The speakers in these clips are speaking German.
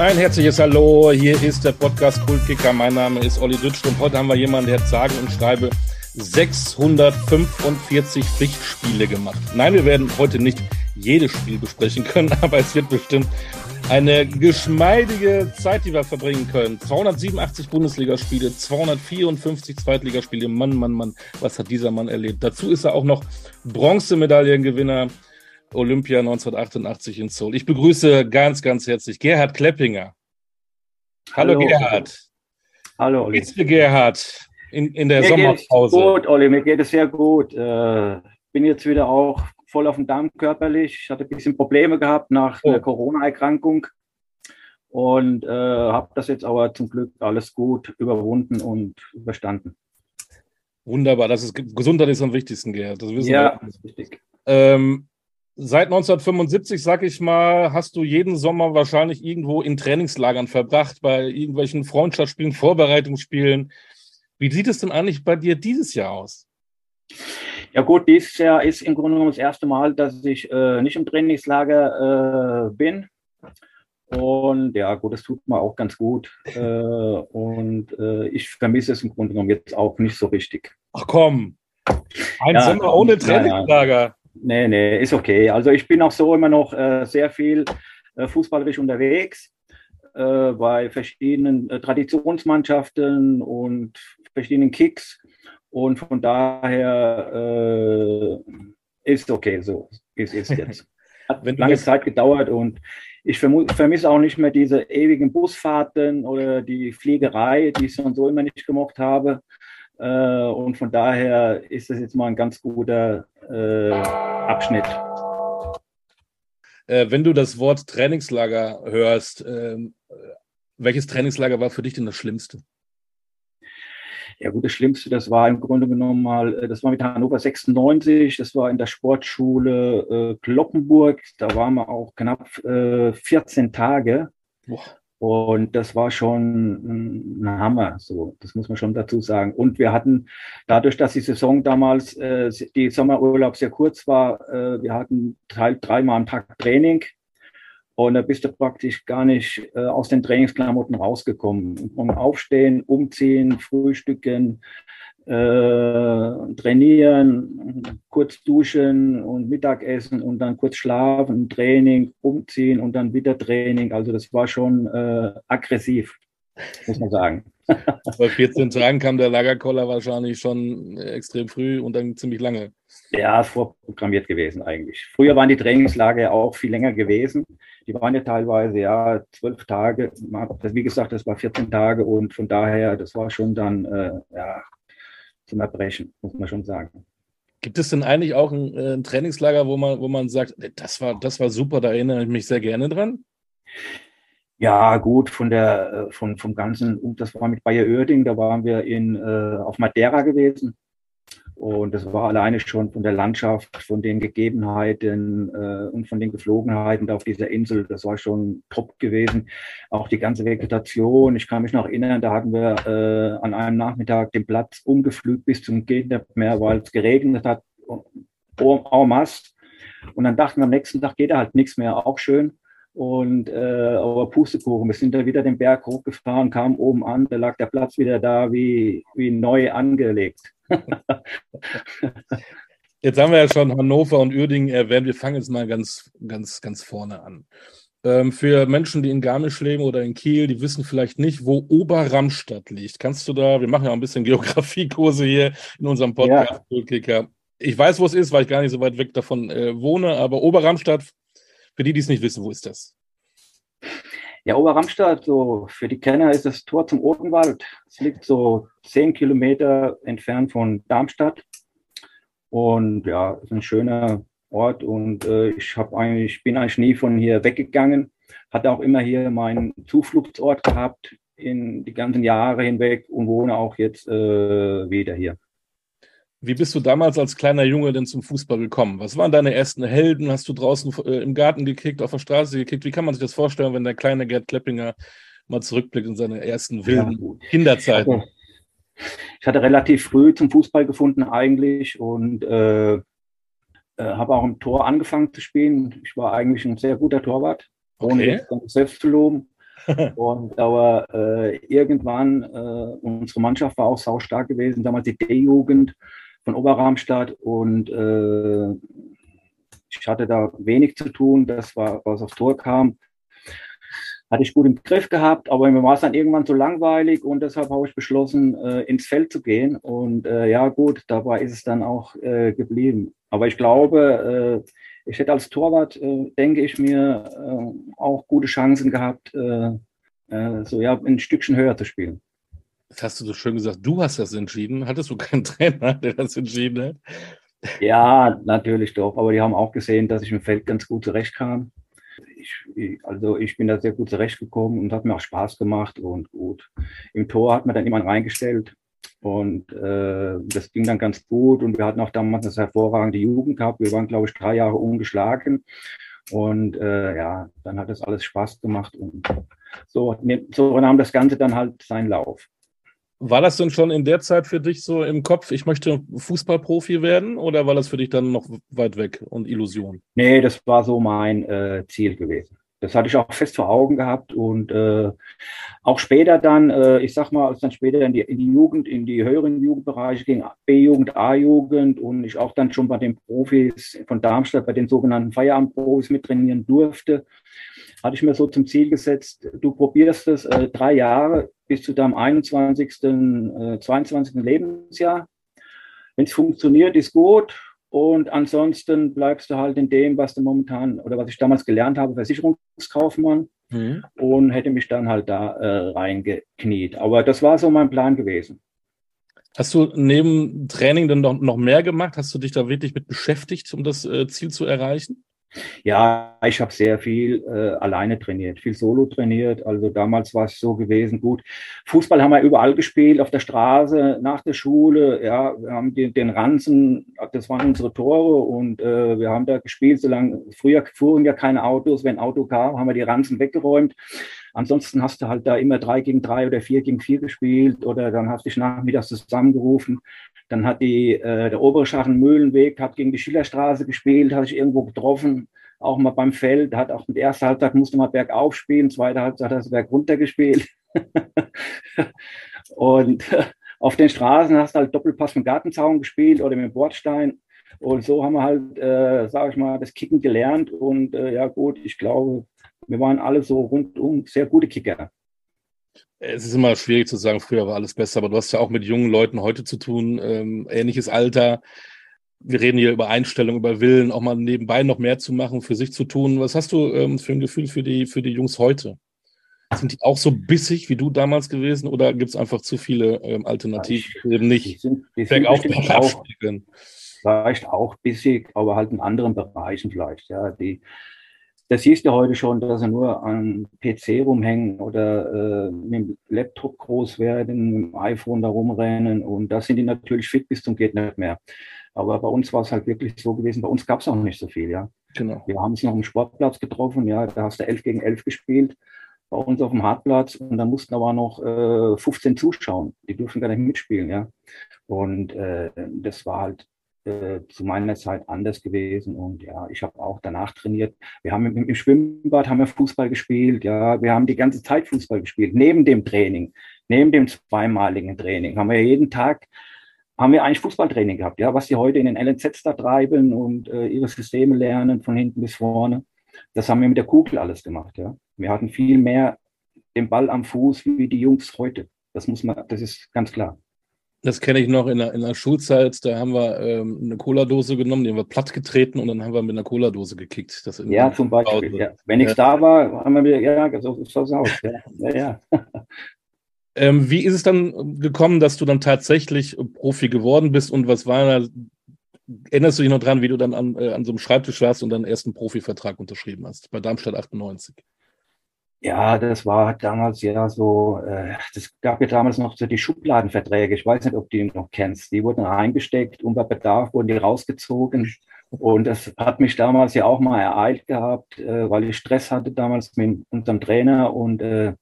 Ein herzliches Hallo, hier ist der Podcast Kultkicker. Mein Name ist Olli Dütsch und heute haben wir jemanden, der hat sage und schreibe 645 Pflichtspiele gemacht. Nein, wir werden heute nicht jedes Spiel besprechen können, aber es wird bestimmt eine geschmeidige Zeit, die wir verbringen können. 287 Bundesligaspiele, 254 Zweitligaspiele. Mann, Mann, Mann, was hat dieser Mann erlebt? Dazu ist er auch noch Bronzemedaillengewinner Olympia 1988 in Seoul. Ich begrüße ganz, ganz herzlich Gerhard Kleppinger. Hallo, Hallo Gerhard. Hallo Olli. Geht's dir, Gerhard, in, in der mir Sommerpause? Gut, Olli, mir geht es sehr gut. Äh, bin jetzt wieder auch voll auf dem Damm körperlich. Ich hatte ein bisschen Probleme gehabt nach oh. der Corona-Erkrankung und äh, habe das jetzt aber zum Glück alles gut überwunden und überstanden. Wunderbar, das ist Gesundheit ist am wichtigsten, Gerhard. Das wissen ja, wir. das ist wichtig. Ähm, Seit 1975, sag ich mal, hast du jeden Sommer wahrscheinlich irgendwo in Trainingslagern verbracht, bei irgendwelchen Freundschaftsspielen, Vorbereitungsspielen. Wie sieht es denn eigentlich bei dir dieses Jahr aus? Ja gut, dieses Jahr ist im Grunde genommen das erste Mal, dass ich äh, nicht im Trainingslager äh, bin. Und ja, gut, das tut mir auch ganz gut. Äh, und äh, ich vermisse es im Grunde genommen jetzt auch nicht so richtig. Ach komm, ein ja, Sommer ohne Trainingslager. Nee, nee, ist okay. Also ich bin auch so immer noch äh, sehr viel äh, fußballerisch unterwegs äh, bei verschiedenen äh, Traditionsmannschaften und verschiedenen Kicks. Und von daher äh, ist okay so, wie es ist jetzt. Hat lange Zeit gedauert und ich vermisse auch nicht mehr diese ewigen Busfahrten oder die Fliegerei, die ich so und so immer nicht gemocht habe. Äh, und von daher ist das jetzt mal ein ganz guter äh, Abschnitt. Äh, wenn du das Wort Trainingslager hörst, ähm, welches Trainingslager war für dich denn das Schlimmste? Ja gut, das Schlimmste, das war im Grunde genommen mal, das war mit Hannover 96, das war in der Sportschule äh, Kloppenburg, da waren wir auch knapp äh, 14 Tage. Boah. Und das war schon ein Hammer, so, das muss man schon dazu sagen. Und wir hatten, dadurch, dass die Saison damals, äh, die Sommerurlaub sehr kurz war, äh, wir hatten halt dreimal am Tag Training. Und da bist du praktisch gar nicht äh, aus den Trainingsklamotten rausgekommen. Und aufstehen, umziehen, frühstücken, äh, trainieren, kurz duschen und Mittagessen und dann kurz schlafen, Training, umziehen und dann wieder Training. Also das war schon äh, aggressiv, muss man sagen. Bei 14 Tagen kam der Lagerkoller wahrscheinlich schon extrem früh und dann ziemlich lange. Ja, vorprogrammiert gewesen eigentlich. Früher waren die Trainingslager auch viel länger gewesen. Die waren ja teilweise ja zwölf Tage. Wie gesagt, das war 14 Tage und von daher, das war schon dann äh, ja, zum Erbrechen, muss man schon sagen. Gibt es denn eigentlich auch ein, äh, ein, Trainingslager, wo man, wo man sagt, das war, das war super, da erinnere ich mich sehr gerne dran? Ja, gut, von der, äh, von, vom ganzen, das war mit Bayer Oerding, da waren wir in, äh, auf Madeira gewesen. Und das war alleine schon von der Landschaft, von den Gegebenheiten äh, und von den Geflogenheiten da auf dieser Insel, das war schon top gewesen. Auch die ganze Vegetation. Ich kann mich noch erinnern, da hatten wir äh, an einem Nachmittag den Platz umgepflügt bis zum Geht nicht mehr, weil es geregnet hat, en masse. Und dann dachten wir, am nächsten Tag geht da halt nichts mehr, auch schön. Und äh, aber Pustekuchen, wir sind da wieder den Berg hochgefahren, kamen oben an, da lag der Platz wieder da wie, wie neu angelegt. Jetzt haben wir ja schon Hannover und Uerdingen erwähnt. Wir fangen jetzt mal ganz, ganz, ganz vorne an. Ähm, für Menschen, die in Garmisch leben oder in Kiel, die wissen vielleicht nicht, wo Oberramstadt liegt. Kannst du da, wir machen ja ein bisschen Geografiekurse hier in unserem Podcast, ja. Ich weiß, wo es ist, weil ich gar nicht so weit weg davon äh, wohne, aber Oberramstadt, für die, die es nicht wissen, wo ist das? Ja, Oberramstadt, so für die Kenner ist das Tor zum Odenwald. Es liegt so zehn Kilometer entfernt von Darmstadt. Und ja, ist ein schöner Ort und äh, ich habe eigentlich, bin eigentlich nie von hier weggegangen. Hatte auch immer hier meinen Zufluchtsort gehabt in die ganzen Jahre hinweg und wohne auch jetzt äh, wieder hier. Wie bist du damals als kleiner Junge denn zum Fußball gekommen? Was waren deine ersten Helden? Hast du draußen äh, im Garten gekickt, auf der Straße gekickt? Wie kann man sich das vorstellen, wenn der kleine Gerd Kleppinger mal zurückblickt in seine ersten wilden ja, Kinderzeiten? Ich hatte relativ früh zum Fußball gefunden eigentlich und äh, äh, habe auch im Tor angefangen zu spielen. Ich war eigentlich ein sehr guter Torwart, ohne okay. jetzt selbst zu loben. und aber äh, irgendwann, äh, unsere Mannschaft war auch saustark gewesen, damals die D-Jugend von Oberramstadt und äh, ich hatte da wenig zu tun, das war, was aufs Tor kam. Hatte ich gut im Griff gehabt, aber mir war es dann irgendwann zu langweilig und deshalb habe ich beschlossen, äh, ins Feld zu gehen. Und äh, ja, gut, dabei ist es dann auch äh, geblieben. Aber ich glaube, äh, ich hätte als Torwart, äh, denke ich mir, auch gute Chancen gehabt, so ja, ein Stückchen höher zu spielen. Das hast du so schön gesagt, du hast das entschieden. Hattest du keinen Trainer, der das entschieden hat? Ja, natürlich doch. Aber die haben auch gesehen, dass ich im Feld ganz gut zurechtkam. Ich, also ich bin da sehr gut zurechtgekommen und hat mir auch Spaß gemacht und gut. Im Tor hat man dann jemand reingestellt und äh, das ging dann ganz gut und wir hatten auch damals eine hervorragende Jugend gehabt. Wir waren, glaube ich, drei Jahre ungeschlagen und äh, ja, dann hat das alles Spaß gemacht und so, so nahm das Ganze dann halt seinen Lauf. War das denn schon in der Zeit für dich so im Kopf, ich möchte Fußballprofi werden oder war das für dich dann noch weit weg und Illusion? Nee, das war so mein äh, Ziel gewesen. Das hatte ich auch fest vor Augen gehabt und äh, auch später dann, äh, ich sag mal, als dann später in die, in die Jugend, in die höheren Jugendbereiche ging, B-Jugend, A-Jugend und ich auch dann schon bei den Profis von Darmstadt, bei den sogenannten Feierabendprofis mittrainieren durfte, hatte ich mir so zum Ziel gesetzt, du probierst es äh, drei Jahre bis zu deinem 21., äh, 22. Lebensjahr. Wenn es funktioniert, ist gut. Und ansonsten bleibst du halt in dem, was du momentan oder was ich damals gelernt habe, Versicherungskaufmann. Mhm. Und hätte mich dann halt da äh, reingekniet. Aber das war so mein Plan gewesen. Hast du neben Training dann noch, noch mehr gemacht? Hast du dich da wirklich mit beschäftigt, um das äh, Ziel zu erreichen? Ja, ich habe sehr viel äh, alleine trainiert, viel Solo trainiert. Also damals war es so gewesen, gut. Fußball haben wir überall gespielt, auf der Straße, nach der Schule. Ja, wir haben den, den Ranzen, das waren unsere Tore und äh, wir haben da gespielt, solange früher fuhren ja keine Autos. Wenn ein Auto kam, haben wir die Ranzen weggeräumt. Ansonsten hast du halt da immer drei gegen drei oder vier gegen vier gespielt oder dann hast du dich nachmittags zusammengerufen. Dann hat die, äh, der obere Schachen Mühlenweg hat gegen die Schillerstraße gespielt, hat sich irgendwo getroffen, auch mal beim Feld, hat auch mit erster Halbzeit musste mal bergauf spielen, zweite Halbzeit hat er berg runter gespielt. und äh, auf den Straßen hast du halt Doppelpass mit Gartenzaun gespielt oder mit Bordstein. Und so haben wir halt, äh, sage ich mal, das Kicken gelernt. Und äh, ja gut, ich glaube, wir waren alle so rundum sehr gute Kicker. Es ist immer schwierig zu sagen, früher war alles besser, aber du hast ja auch mit jungen Leuten heute zu tun, ähm, ähnliches Alter. Wir reden hier über Einstellung, über Willen, auch mal nebenbei noch mehr zu machen, für sich zu tun. Was hast du ähm, für ein Gefühl für die, für die Jungs heute? Sind die auch so bissig wie du damals gewesen oder gibt es einfach zu viele ähm, Alternativen, die eben nicht die sind, die sind auch, auch Vielleicht auch bissig, aber halt in anderen Bereichen vielleicht. Ja, die, das siehst du heute schon, dass sie nur am PC rumhängen oder äh, mit dem Laptop groß werden, mit dem iPhone da rumrennen und da sind die natürlich fit bis zum geht nicht mehr. Aber bei uns war es halt wirklich so gewesen, bei uns gab es auch nicht so viel, ja. Genau. Wir haben uns noch im Sportplatz getroffen, ja, da hast du 11 gegen 11 gespielt, bei uns auf dem Hartplatz und da mussten aber noch äh, 15 zuschauen, die durften gar nicht mitspielen, ja. Und äh, das war halt äh, zu meiner Zeit anders gewesen und ja, ich habe auch danach trainiert. Wir haben im, im, Schwimmbad haben wir Fußball gespielt, ja, wir haben die ganze Zeit Fußball gespielt, neben dem Training, neben dem zweimaligen Training, haben wir jeden Tag haben wir eigentlich Fußballtraining gehabt, ja, was die heute in den LNZs da treiben und äh, ihre Systeme lernen von hinten bis vorne. Das haben wir mit der Kugel alles gemacht, ja. Wir hatten viel mehr den Ball am Fuß wie die Jungs heute. Das muss man, das ist ganz klar. Das kenne ich noch in der, in der Schulzeit. Da haben wir ähm, eine Cola-Dose genommen, die haben wir platt getreten und dann haben wir mit einer Cola-Dose gekickt. ja, zum Beispiel. Ja. Wenn nichts ja. da war, haben wir wieder, ja, so sieht es aus. Ja, ja. ja. ähm, wie ist es dann gekommen, dass du dann tatsächlich Profi geworden bist und was war da? Erinnerst du dich noch dran, wie du dann an, äh, an so einem Schreibtisch warst und deinen ersten Profivertrag unterschrieben hast, bei Darmstadt 98? Ja, das war damals ja so, äh, das gab ja damals noch so die Schubladenverträge. Ich weiß nicht, ob du die noch kennst. Die wurden reingesteckt und bei Bedarf wurden die rausgezogen. Und das hat mich damals ja auch mal ereilt gehabt, äh, weil ich Stress hatte damals mit unserem Trainer und äh,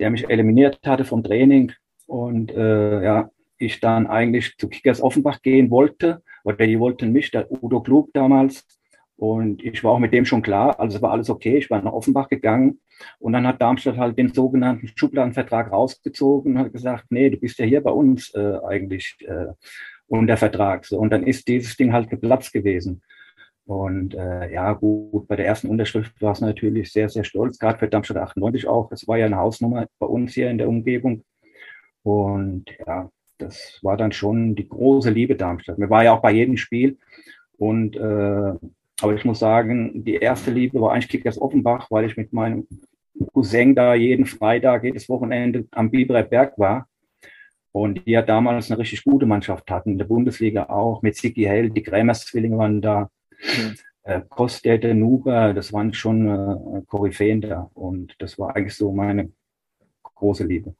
der mich eliminiert hatte vom Training. Und äh, ja, ich dann eigentlich zu Kickers Offenbach gehen wollte, oder die wollten mich, der Udo Klug damals, Und ich war auch mit dem schon klar, also war alles okay. Ich war nach Offenbach gegangen und dann hat Darmstadt halt den sogenannten Schubladenvertrag rausgezogen und hat gesagt, nee, du bist ja hier bei uns äh, eigentlich äh, unter Vertrag. So, und dann ist dieses Ding halt geplatzt gewesen. Und äh, ja, gut, bei der ersten Unterschrift war es natürlich sehr, sehr stolz, gerade für Darmstadt 98 auch. Das war ja eine Hausnummer bei uns hier in der Umgebung. Und ja, das war dann schon die große Liebe Darmstadt. Mir war ja auch bei jedem Spiel. Und äh, aber ich muss sagen, die erste Liebe war eigentlich Kickers Offenbach, weil ich mit meinem Cousin da jeden Freitag, jedes Wochenende am Biberer Berg war. Und die ja damals eine richtig gute Mannschaft hatten, in der Bundesliga auch, mit Siki Hell, die Krämers-Zwillinge waren da, mhm. äh, Kostete, Nuber, das waren schon äh, Koryphäen da. Und das war eigentlich so meine große Liebe.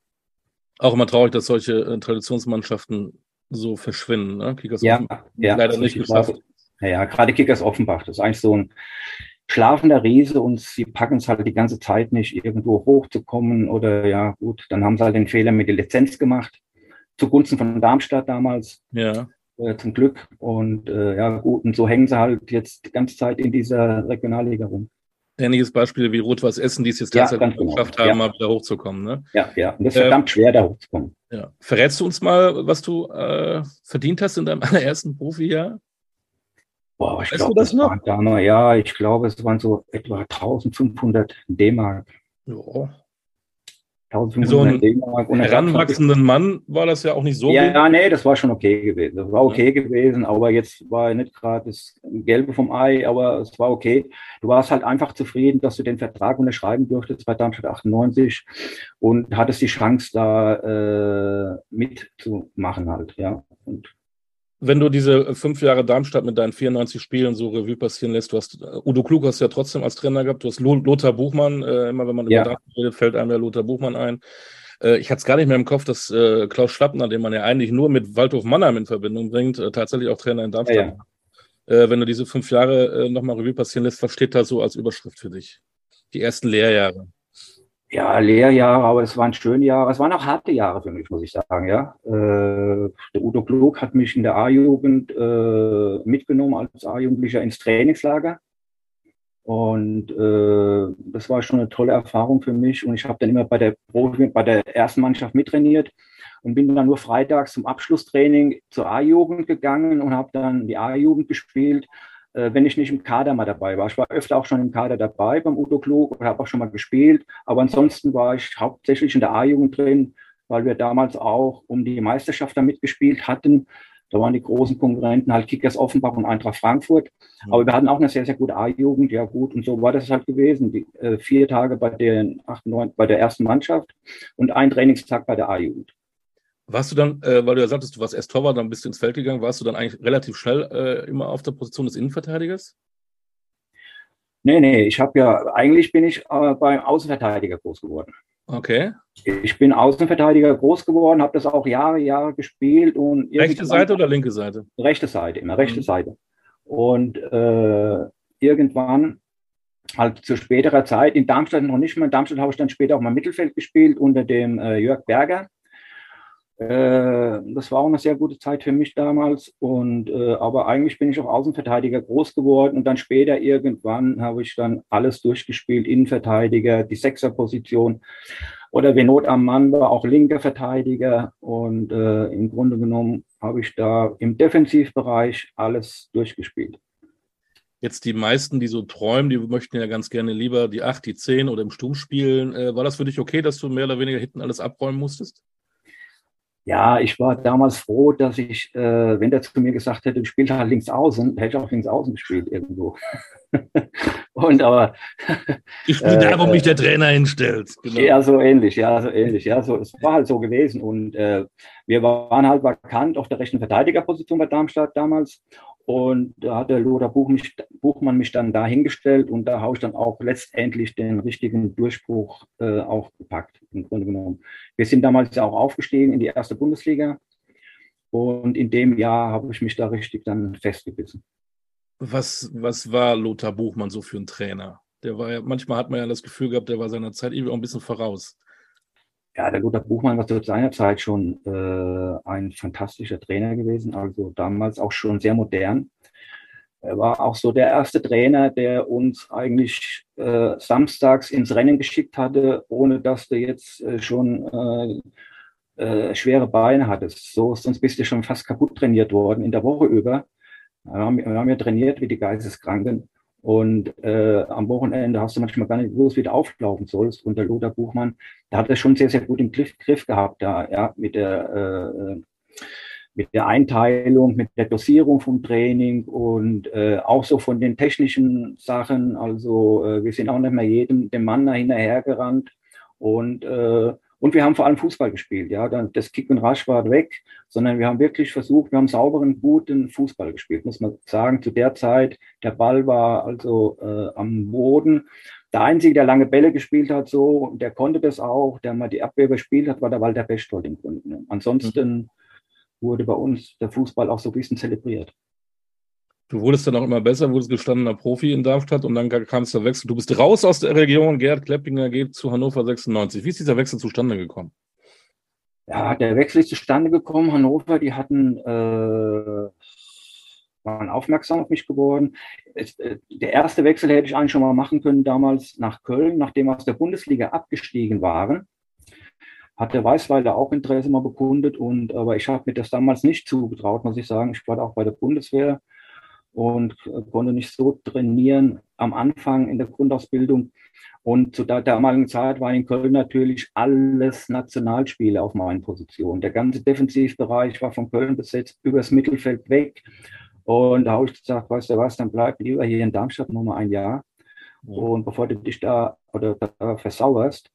Auch immer traurig, dass solche äh, Traditionsmannschaften so verschwinden. Ne? Kickers ja, ja, leider nicht geschafft. Naja, gerade Kickers Offenbach, das ist eigentlich so ein schlafender Riese und sie packen es halt die ganze Zeit nicht, irgendwo hochzukommen oder ja, gut, dann haben sie halt den Fehler mit der Lizenz gemacht, zugunsten von Darmstadt damals. Ja. Äh, zum Glück. Und äh, ja, gut, und so hängen sie halt jetzt die ganze Zeit in dieser Regionalliga rum. Ähnliches Beispiel wie Rot-Weiß Essen, die es jetzt tatsächlich genau. geschafft haben, ja. mal wieder hochzukommen. Ne? Ja, ja, und das ist verdammt ähm, schwer, da hochzukommen. Ja. Verrätst du uns mal, was du äh, verdient hast in deinem allerersten Profijahr? Boah, ich glaube, das, das noch? Damals, ja, ich glaube, es waren so etwa 1500 D-Mark. Ja. So ein heranwachsenden Mann war das ja auch nicht so. Ja, ja, nee, das war schon okay gewesen. Das war okay ja. gewesen, aber jetzt war nicht gerade das Gelbe vom Ei, aber es war okay. Du warst halt einfach zufrieden, dass du den Vertrag unterschreiben durftest bei Darmstadt 98 und hattest die Chance, da äh, mitzumachen halt, ja. Und wenn du diese fünf Jahre Darmstadt mit deinen 94 Spielen so Revue passieren lässt, du hast äh, Udo Klug hast ja trotzdem als Trainer gehabt, du hast Lothar Buchmann, äh, immer wenn man ja. über Darmstadt redet, fällt einem der Lothar Buchmann ein. Äh, ich hatte es gar nicht mehr im Kopf, dass äh, Klaus Schlappner, den man ja eigentlich nur mit Waldhof Mannheim in Verbindung bringt, äh, tatsächlich auch Trainer in Darmstadt ja, ja. Äh, wenn du diese fünf Jahre äh, nochmal Revue passieren lässt, was steht da so als Überschrift für dich? Die ersten Lehrjahre ja, Lehrjahre, aber es waren schöne Jahre. Es waren auch harte Jahre für mich, muss ich sagen. Ja, äh, der Udo Klug hat mich in der A-Jugend äh, mitgenommen als A-Jugendlicher ins Trainingslager. Und äh, das war schon eine tolle Erfahrung für mich. Und ich habe dann immer bei der Profi, bei der ersten Mannschaft mittrainiert und bin dann nur freitags zum Abschlusstraining zur A-Jugend gegangen und habe dann die A-Jugend gespielt wenn ich nicht im Kader mal dabei war. Ich war öfter auch schon im Kader dabei beim Udo Klug und habe auch schon mal gespielt. Aber ansonsten war ich hauptsächlich in der A-Jugend drin, weil wir damals auch um die Meisterschaft da mitgespielt hatten. Da waren die großen Konkurrenten halt Kickers Offenbach und Eintracht Frankfurt. Aber wir hatten auch eine sehr, sehr gute A-Jugend. Ja gut, und so war das halt gewesen. Die, äh, vier Tage bei, den 8, 9, bei der ersten Mannschaft und ein Trainingstag bei der A-Jugend. Warst du dann, äh, weil du ja sagtest, du warst erst Torwart, dann bist du ins Feld gegangen, warst du dann eigentlich relativ schnell äh, immer auf der Position des Innenverteidigers? Nee, nee, ich habe ja, eigentlich bin ich äh, beim Außenverteidiger groß geworden. Okay. Ich bin Außenverteidiger groß geworden, habe das auch Jahre, Jahre gespielt. und Rechte Seite oder linke Seite? Rechte Seite, immer rechte mhm. Seite. Und äh, irgendwann, halt zu späterer Zeit, in Darmstadt noch nicht mehr, in Darmstadt habe ich dann später auch mal Mittelfeld gespielt unter dem äh, Jörg Berger. Äh, das war auch eine sehr gute Zeit für mich damals. Und äh, aber eigentlich bin ich auch Außenverteidiger groß geworden und dann später irgendwann habe ich dann alles durchgespielt: Innenverteidiger, die Sechserposition oder wenn Not am Mann war, auch linker Verteidiger. Und äh, im Grunde genommen habe ich da im Defensivbereich alles durchgespielt. Jetzt die meisten, die so träumen, die möchten ja ganz gerne lieber die 8, die 10 oder im Sturm spielen. Äh, war das für dich okay, dass du mehr oder weniger hinten alles abräumen musstest? Ja, ich war damals froh, dass ich, äh, wenn der zu mir gesagt hätte, du spielst halt links außen, hätte ich auch links außen gespielt irgendwo. und aber. Ich spiele äh, da, wo mich der Trainer hinstellt. Genau. Ja, so ähnlich, ja, so ähnlich. Ja, so, es war halt so gewesen. Und äh, wir waren halt vakant auf der rechten Verteidigerposition bei Darmstadt damals. Und da hat der Lothar Buchmann mich dann dahingestellt und da habe ich dann auch letztendlich den richtigen Durchbruch äh, auch gepackt, im Grunde genommen. Wir sind damals ja auch aufgestiegen in die erste Bundesliga und in dem Jahr habe ich mich da richtig dann festgebissen. Was, was war Lothar Buchmann so für ein Trainer? Der war ja, manchmal hat man ja das Gefühl gehabt, der war seiner Zeit irgendwie auch ein bisschen voraus. Ja, der Lothar Buchmann war zu seiner Zeit schon äh, ein fantastischer Trainer gewesen, also damals auch schon sehr modern. Er war auch so der erste Trainer, der uns eigentlich äh, samstags ins Rennen geschickt hatte, ohne dass du jetzt äh, schon äh, äh, schwere Beine hattest. So, sonst bist du schon fast kaputt trainiert worden in der Woche über. Wir haben, wir haben ja trainiert wie die Geisteskranken. Und äh, am Wochenende hast du manchmal gar nicht gewusst, wie du auflaufen sollst. Und der Lothar Buchmann, der hat das schon sehr, sehr gut im Griff, Griff gehabt, da, ja, mit der, äh, mit der Einteilung, mit der Dosierung vom Training und äh, auch so von den technischen Sachen. Also äh, wir sind auch nicht mehr jedem dem Mann hinterhergerannt und äh, und wir haben vor allem Fußball gespielt. Ja, das Kick und Rasch war weg, sondern wir haben wirklich versucht, wir haben sauberen, guten Fußball gespielt, muss man sagen. Zu der Zeit, der Ball war also äh, am Boden. Der Einzige, der lange Bälle gespielt hat, so, der konnte das auch, der mal die Abwehr gespielt hat, war der Walter Bechtold im Grunde. Ansonsten mhm. wurde bei uns der Fußball auch so ein bisschen zelebriert. Du wurdest dann auch immer besser, wurdest gestandener Profi in Darmstadt und dann kam es der Wechsel. Du bist raus aus der Region, Gerd Kleppinger geht zu Hannover 96. Wie ist dieser Wechsel zustande gekommen? Ja, der Wechsel ist zustande gekommen. Hannover, die hatten, äh, waren aufmerksam auf mich geworden. Es, äh, der erste Wechsel hätte ich eigentlich schon mal machen können damals nach Köln, nachdem wir aus der Bundesliga abgestiegen waren. Hat der Weißweiler auch Interesse mal bekundet und aber ich habe mir das damals nicht zugetraut, muss ich sagen. Ich war auch bei der Bundeswehr und konnte nicht so trainieren am Anfang in der Grundausbildung. Und zu der damaligen Zeit waren in Köln natürlich alles Nationalspiele auf meinen Positionen. Der ganze Defensivbereich war von Köln besetzt, übers Mittelfeld weg. Und da habe ich gesagt, weißt du was, dann bleib lieber hier in Darmstadt nur mal ein Jahr. Und bevor du dich da oder da versauerst.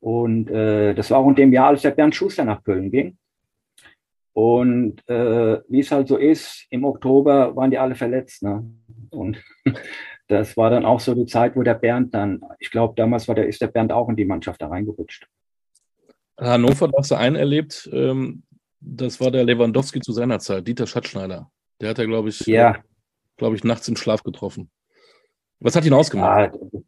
Und äh, das war auch in dem Jahr, als der Bernd Schuster nach Köln ging. Und äh, wie es halt so ist, im Oktober waren die alle verletzt. Ne? Und das war dann auch so die Zeit, wo der Bernd dann, ich glaube, damals war der, ist der Bernd auch in die Mannschaft da reingerutscht. Hannover, da hast du einen erlebt, ähm, das war der Lewandowski zu seiner Zeit, Dieter Schatzschneider. Der hat er, glaube ich, ja. glaube ich, nachts im Schlaf getroffen. Was hat ihn ausgemacht? Ja,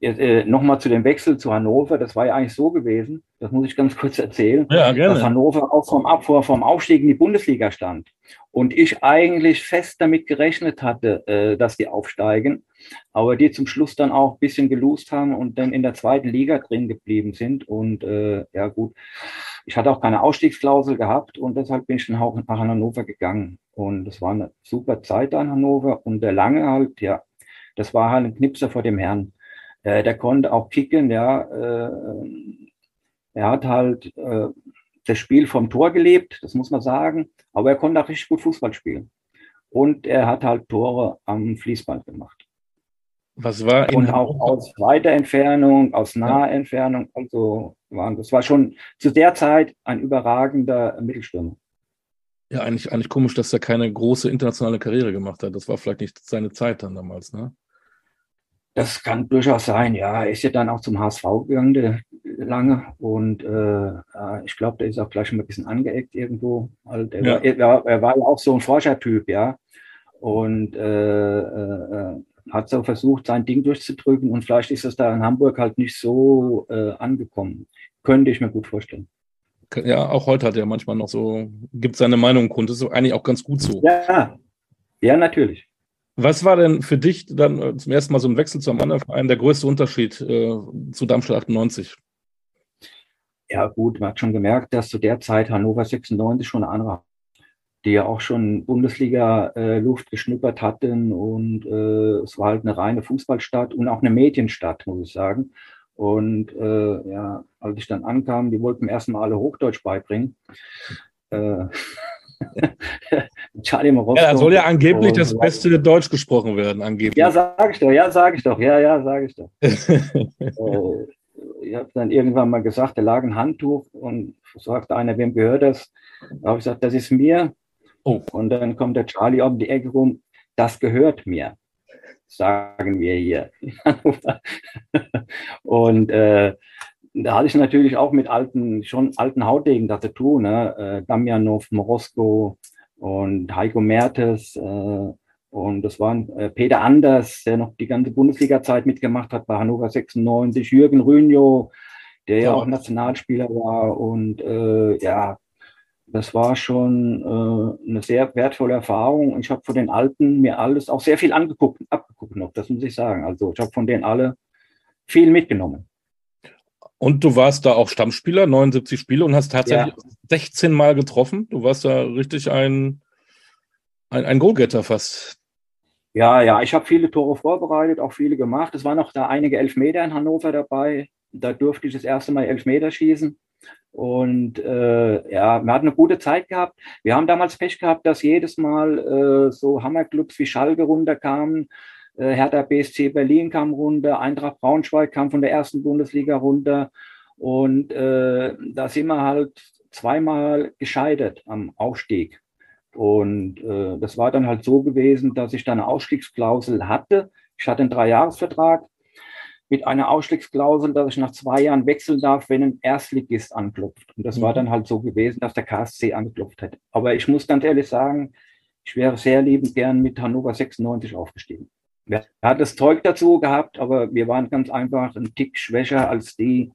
äh, Nochmal zu dem Wechsel zu Hannover, das war ja eigentlich so gewesen, das muss ich ganz kurz erzählen, ja, dass Hannover auch vom, Abfuhr, vom Aufstieg in die Bundesliga stand. Und ich eigentlich fest damit gerechnet hatte, äh, dass die aufsteigen, aber die zum Schluss dann auch ein bisschen gelost haben und dann in der zweiten Liga drin geblieben sind. Und äh, ja gut, ich hatte auch keine Ausstiegsklausel gehabt und deshalb bin ich dann auch nach Hannover gegangen. Und das war eine super Zeit an Hannover und der Lange halt, ja, das war halt ein Knipser vor dem Herrn. Äh, der konnte auch kicken, ja. Äh, er hat halt äh, das Spiel vom Tor gelebt, das muss man sagen, aber er konnte auch richtig gut Fußball spielen. Und er hat halt Tore am Fließband gemacht. Was war Und auch aus weiter Entfernung, aus naher Entfernung, also waren, das war schon zu der Zeit ein überragender Mittelstürmer. Ja, eigentlich, eigentlich komisch, dass er keine große internationale Karriere gemacht hat. Das war vielleicht nicht seine Zeit dann damals, ne? Das kann durchaus sein, ja. Er ist ja dann auch zum HSV gegangen, der, lange. Und äh, ich glaube, der ist auch gleich schon mal ein bisschen angeeckt irgendwo. Also ja. war, er, er, war ja auch so ein Forschertyp, ja. Und äh, äh, hat so versucht, sein Ding durchzudrücken. Und vielleicht ist es da in Hamburg halt nicht so äh, angekommen. Könnte ich mir gut vorstellen. Ja, auch heute hat er manchmal noch so, gibt seine Meinung kund. Das ist eigentlich auch ganz gut so. Ja, ja, natürlich. Was war denn für dich dann äh, zum ersten Mal so ein Wechsel zu einem anderen Verein der größte Unterschied äh, zu Darmstadt 98? Ja, gut, man hat schon gemerkt, dass zu der Zeit Hannover 96 schon eine andere, die ja auch schon Bundesliga-Luft äh, geschnuppert hatten und äh, es war halt eine reine Fußballstadt und auch eine Medienstadt, muss ich sagen. Und äh, ja, als ich dann ankam, die wollten mir erstmal alle Hochdeutsch beibringen. Äh, Charlie Morozko. Ja, da soll ja angeblich das so beste Deutsch gesprochen werden, angeblich. Ja, sage ich doch, ja, sage ich doch, ja, ja, sage ich doch. äh, ich habe dann irgendwann mal gesagt, da lag ein Handtuch und sagte einer, wem gehört das? Da habe ich gesagt, das ist mir. Oh. Und dann kommt der Charlie um die Ecke rum, das gehört mir, sagen wir hier. und äh, da hatte ich natürlich auch mit alten, schon alten Hautdegen da zu tun, ne? Äh, Damjanov, Morosko und Heiko Mertes. Äh, und das waren äh, Peter Anders, der noch die ganze Bundesliga-Zeit mitgemacht hat bei Hannover 96, Jürgen Rünjo, der ja, ja auch Nationalspieler war. Und äh, ja, das war schon äh, eine sehr wertvolle Erfahrung. Ich habe von den Alten mir alles auch sehr viel angeguckt, abgeguckt noch, das muss ich sagen. Also ich habe von denen alle viel mitgenommen. Und du warst da auch Stammspieler, 79 Spiele und hast tatsächlich ja. 16 Mal getroffen. Du warst da richtig ein, ein, ein Go-Getter fast. Ja, ja, ich habe viele Tore vorbereitet, auch viele gemacht. Es waren auch da einige Elfmeter in Hannover dabei. Da durfte ich das erste Mal Elfmeter schießen. Und äh, ja, wir hatten eine gute Zeit gehabt. Wir haben damals Pech gehabt, dass jedes Mal äh, so Hammerclubs wie Schalke runterkamen. Äh, Hertha BSC Berlin kam runter, Eintracht Braunschweig kam von der ersten Bundesliga runter. Und äh, da sind wir halt zweimal gescheitert am Aufstieg. Und äh, das war dann halt so gewesen, dass ich da eine Ausstiegsklausel hatte. Ich hatte einen Dreijahresvertrag mit einer Ausstiegsklausel, dass ich nach zwei Jahren wechseln darf, wenn ein Erstligist anklopft. Und das mhm. war dann halt so gewesen, dass der KSC angeklopft hat. Aber ich muss ganz ehrlich sagen, ich wäre sehr liebend gern mit Hannover 96 aufgestiegen. Er hat das Zeug dazu gehabt, aber wir waren ganz einfach ein Tick schwächer als die,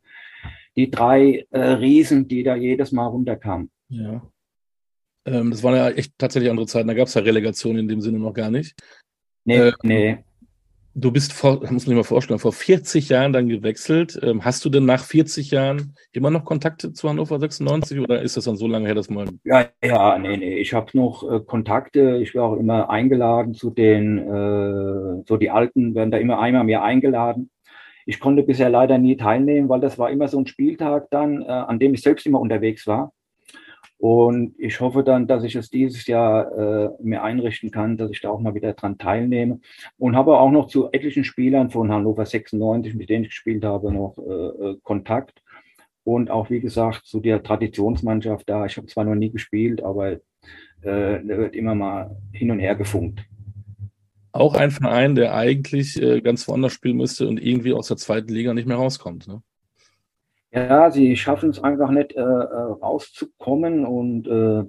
die drei äh, Riesen, die da jedes Mal runterkamen. Ja. Ähm, das waren ja echt tatsächlich andere Zeiten. Da gab es ja Relegation in dem Sinne noch gar nicht. Nee, äh, nee. Du bist vor, muss man sich mal vorstellen, vor 40 Jahren dann gewechselt. Ähm, hast du denn nach 40 Jahren immer noch Kontakte zu Hannover 96 oder ist das dann so lange her, dass man. Ja, ja, nee, nee. Ich habe noch äh, Kontakte. Ich werde auch immer eingeladen zu den, äh, so die Alten werden da immer einmal mehr eingeladen. Ich konnte bisher leider nie teilnehmen, weil das war immer so ein Spieltag dann, äh, an dem ich selbst immer unterwegs war. Und ich hoffe dann, dass ich es dieses Jahr äh, mir einrichten kann, dass ich da auch mal wieder dran teilnehme. Und habe auch noch zu etlichen Spielern von Hannover 96, mit denen ich gespielt habe, noch äh, äh, Kontakt. Und auch, wie gesagt, zu der Traditionsmannschaft da. Ich habe zwar noch nie gespielt, aber äh, da wird immer mal hin und her gefunkt. Auch ein Verein, der eigentlich äh, ganz woanders spielen müsste und irgendwie aus der zweiten Liga nicht mehr rauskommt. Ne? Ja, sie schaffen es einfach nicht äh, äh, rauszukommen und äh,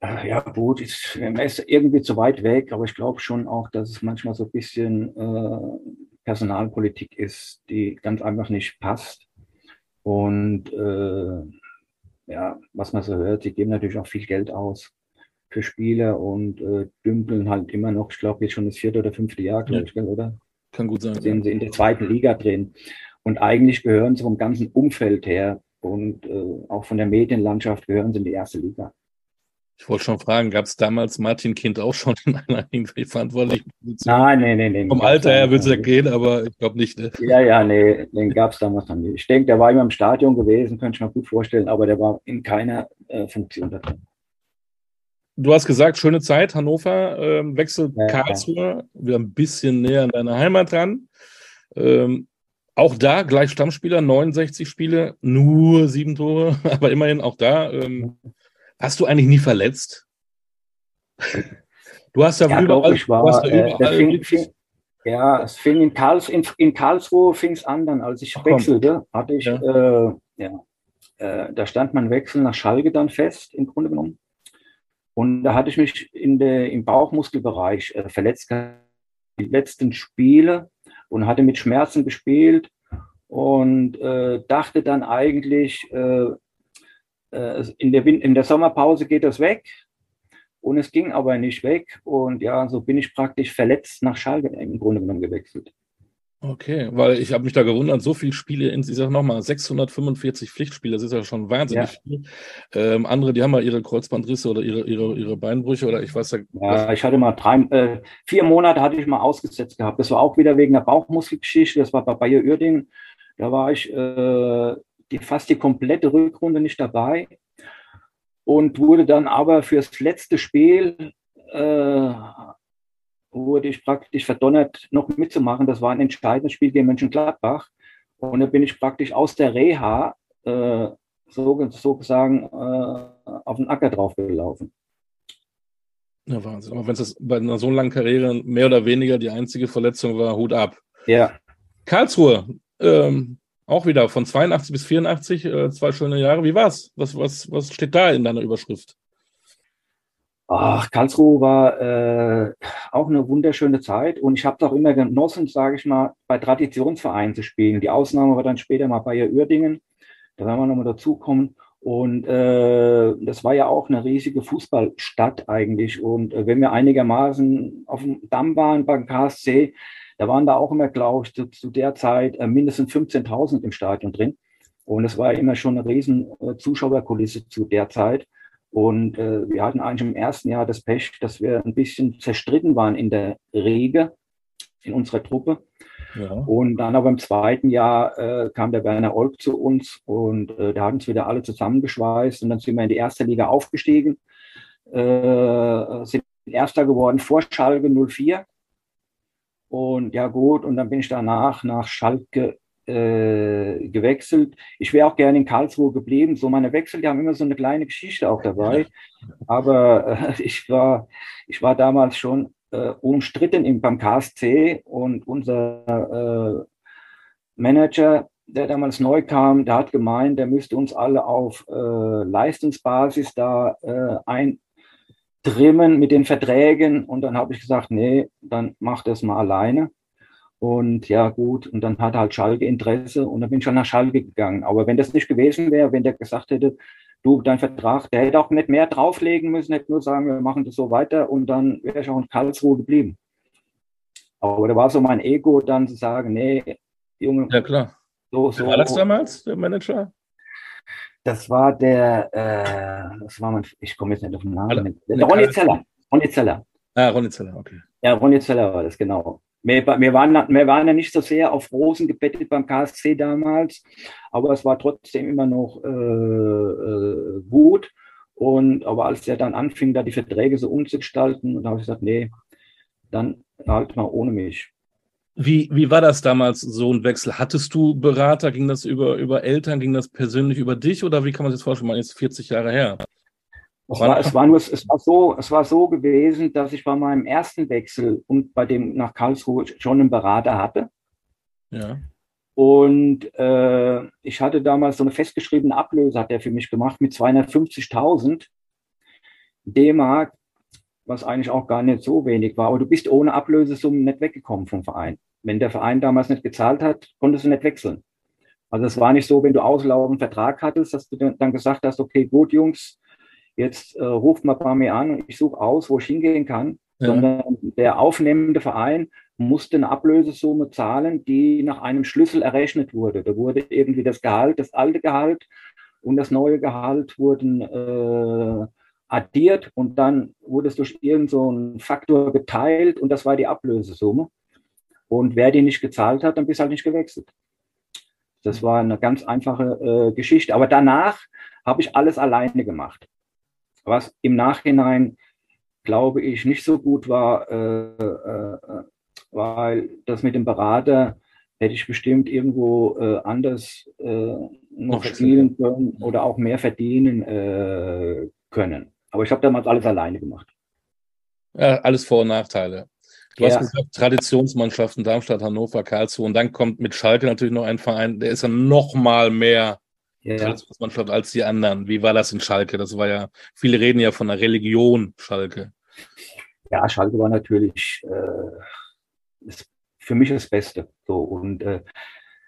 äh, ja gut, ist, ist irgendwie zu weit weg, aber ich glaube schon auch, dass es manchmal so ein bisschen äh, Personalpolitik ist, die ganz einfach nicht passt. Und äh, ja, was man so hört, sie geben natürlich auch viel Geld aus für Spieler und äh, dümpeln halt immer noch, ich glaube jetzt schon das vierte oder fünfte Jahr, glaube ja. ich, oder? Kann gut sein. Sind sie in der zweiten Liga drin. Und eigentlich gehören sie vom ganzen Umfeld her und äh, auch von der Medienlandschaft gehören sie in die erste Liga. Ich wollte schon fragen, gab es damals Martin Kind auch schon in einer irgendwie verantwortlichen Position? Nein, nein, nein. nee. Vom Alter her würde es ja gehen, aber ich glaube nicht. Ne? Ja, ja, nee, den gab es damals noch nicht. Ich denke, der war immer im Stadion gewesen, könnte ich mir gut vorstellen, aber der war in keiner äh, Funktion da drin. Du hast gesagt, schöne Zeit, Hannover, ähm, Wechsel ja, Karlsruhe, ja. wieder ein bisschen näher an deiner Heimat dran. Ähm, auch da gleich Stammspieler, 69 Spiele, nur sieben Tore, aber immerhin auch da. Ähm, hast du eigentlich nie verletzt? Du hast ja, ja überall, doch, war, hast äh, überall fing, fing, ja, es fing in, Karls, in, in Karlsruhe fing es an, dann als ich Ach, wechselte, hatte ich, ja. Äh, ja äh, da stand mein Wechsel nach Schalke dann fest, im Grunde genommen. Und da hatte ich mich in der, im Bauchmuskelbereich äh, verletzt. Die letzten Spiele und hatte mit Schmerzen gespielt und äh, dachte dann eigentlich, äh, äh, in, der in der Sommerpause geht das weg. Und es ging aber nicht weg. Und ja, so bin ich praktisch verletzt nach Schalke im Grunde genommen gewechselt. Okay, weil ich habe mich da gewundert, so viele Spiele, in, ich sage nochmal, 645 Pflichtspiele, das ist ja schon wahnsinnig ja. viel. Ähm, andere, die haben mal ihre Kreuzbandrisse oder ihre, ihre, ihre Beinbrüche oder ich weiß ja. Ja, ich hatte mal drei, äh, vier Monate hatte ich mal ausgesetzt gehabt. Das war auch wieder wegen der Bauchmuskelgeschichte, das war bei Bayer Uerdingen. Da war ich äh, die, fast die komplette Rückrunde nicht dabei und wurde dann aber fürs letzte Spiel äh, wurde ich praktisch verdonnert, noch mitzumachen. Das war ein entscheidendes Spiel gegen Mönchengladbach. Und da bin ich praktisch aus der Reha äh, so, sozusagen äh, auf den Acker draufgelaufen. Ja, Wahnsinn. Aber wenn es bei einer so langen Karriere mehr oder weniger die einzige Verletzung war, Hut ab. Ja. Karlsruhe, ähm, auch wieder von 82 bis 84, äh, zwei schöne Jahre. Wie war's? Was, was, was steht da in deiner Überschrift? Ach, Karlsruhe war äh, auch eine wunderschöne Zeit und ich habe es auch immer genossen, sage ich mal, bei Traditionsvereinen zu spielen. Die Ausnahme war dann später mal Bayer Uerdingen, da werden wir nochmal dazukommen. Und äh, das war ja auch eine riesige Fußballstadt eigentlich. Und äh, wenn wir einigermaßen auf dem Damm waren beim KSC, da waren da auch immer, glaube ich, zu, zu der Zeit äh, mindestens 15.000 im Stadion drin. Und es war immer schon eine riesen äh, Zuschauerkulisse zu der Zeit. Und äh, wir hatten eigentlich im ersten Jahr das Pech, dass wir ein bisschen zerstritten waren in der Rege in unserer Truppe. Ja. Und dann aber im zweiten Jahr äh, kam der Werner Olk zu uns und äh, der hat uns wieder alle zusammengeschweißt und dann sind wir in die erste Liga aufgestiegen, äh, sind Erster geworden vor Schalke 04. Und ja gut, und dann bin ich danach nach Schalke äh, gewechselt. Ich wäre auch gerne in Karlsruhe geblieben. So meine Wechsel, die haben immer so eine kleine Geschichte auch dabei. Aber äh, ich war, ich war damals schon äh, umstritten im, beim KSC und unser äh, Manager, der damals neu kam, der hat gemeint, der müsste uns alle auf äh, Leistungsbasis da äh, eintrimmen mit den Verträgen. Und dann habe ich gesagt, nee, dann mach das mal alleine. Und ja, gut, und dann hat halt Schalke Interesse und dann bin ich schon nach Schalke gegangen. Aber wenn das nicht gewesen wäre, wenn der gesagt hätte, du, dein Vertrag, der hätte auch nicht mehr drauflegen müssen, hätte nur sagen, wir machen das so weiter und dann wäre ich auch in Karlsruhe geblieben. Aber da war so mein Ego, dann zu sagen, nee, Junge. Ja, klar. So, so. Wer war das damals, der Manager? Das war der, äh, das war mein, ich komme jetzt nicht auf den Namen. Der Ronny Zeller. Ronny Zeller. Ah, Ronny Zeller, okay. Ja, Ronny Zeller war das, genau. Wir, wir, waren, wir waren ja nicht so sehr auf Rosen gebettet beim KSC damals, aber es war trotzdem immer noch äh, äh, gut. Und aber als er dann anfing, da die Verträge so umzugestalten, da habe ich gesagt, nee, dann halt mal ohne mich. Wie, wie war das damals, so ein Wechsel? Hattest du Berater? Ging das über, über Eltern? Ging das persönlich über dich? Oder wie kann man sich das vorstellen? Man ist 40 Jahre her. Es war, es war nur, es war so, es war so gewesen, dass ich bei meinem ersten Wechsel und bei dem nach Karlsruhe schon einen Berater hatte. Ja. Und äh, ich hatte damals so eine festgeschriebene Ablöse, hat er für mich gemacht, mit 250.000 D-Mark, was eigentlich auch gar nicht so wenig war. Aber du bist ohne Ablösesummen nicht weggekommen vom Verein. Wenn der Verein damals nicht gezahlt hat, konntest du nicht wechseln. Also es war nicht so, wenn du auslaufenden Vertrag hattest, dass du dann gesagt hast, okay, gut, Jungs, jetzt äh, ruft mal bei mir an und ich suche aus, wo ich hingehen kann, ja. sondern der aufnehmende Verein musste eine Ablösesumme zahlen, die nach einem Schlüssel errechnet wurde. Da wurde irgendwie das Gehalt, das alte Gehalt und das neue Gehalt wurden äh, addiert und dann wurde es durch irgendeinen so Faktor geteilt und das war die Ablösesumme. Und wer die nicht gezahlt hat, dann bist halt nicht gewechselt. Das war eine ganz einfache äh, Geschichte. Aber danach habe ich alles alleine gemacht was im Nachhinein, glaube ich, nicht so gut war, äh, äh, weil das mit dem Berater hätte ich bestimmt irgendwo äh, anders äh, noch spielen können oder auch mehr verdienen äh, können. Aber ich habe damals alles alleine gemacht. Ja, alles Vor- und Nachteile. Du ja. hast gesagt, Traditionsmannschaften Darmstadt, Hannover, Karlsruhe und dann kommt mit Schalke natürlich noch ein Verein, der ist dann noch mal mehr ja. Traditionsmannschaft als die anderen. Wie war das in Schalke? Das war ja, viele reden ja von einer Religion, Schalke. Ja, Schalke war natürlich äh, für mich das Beste. So, und äh,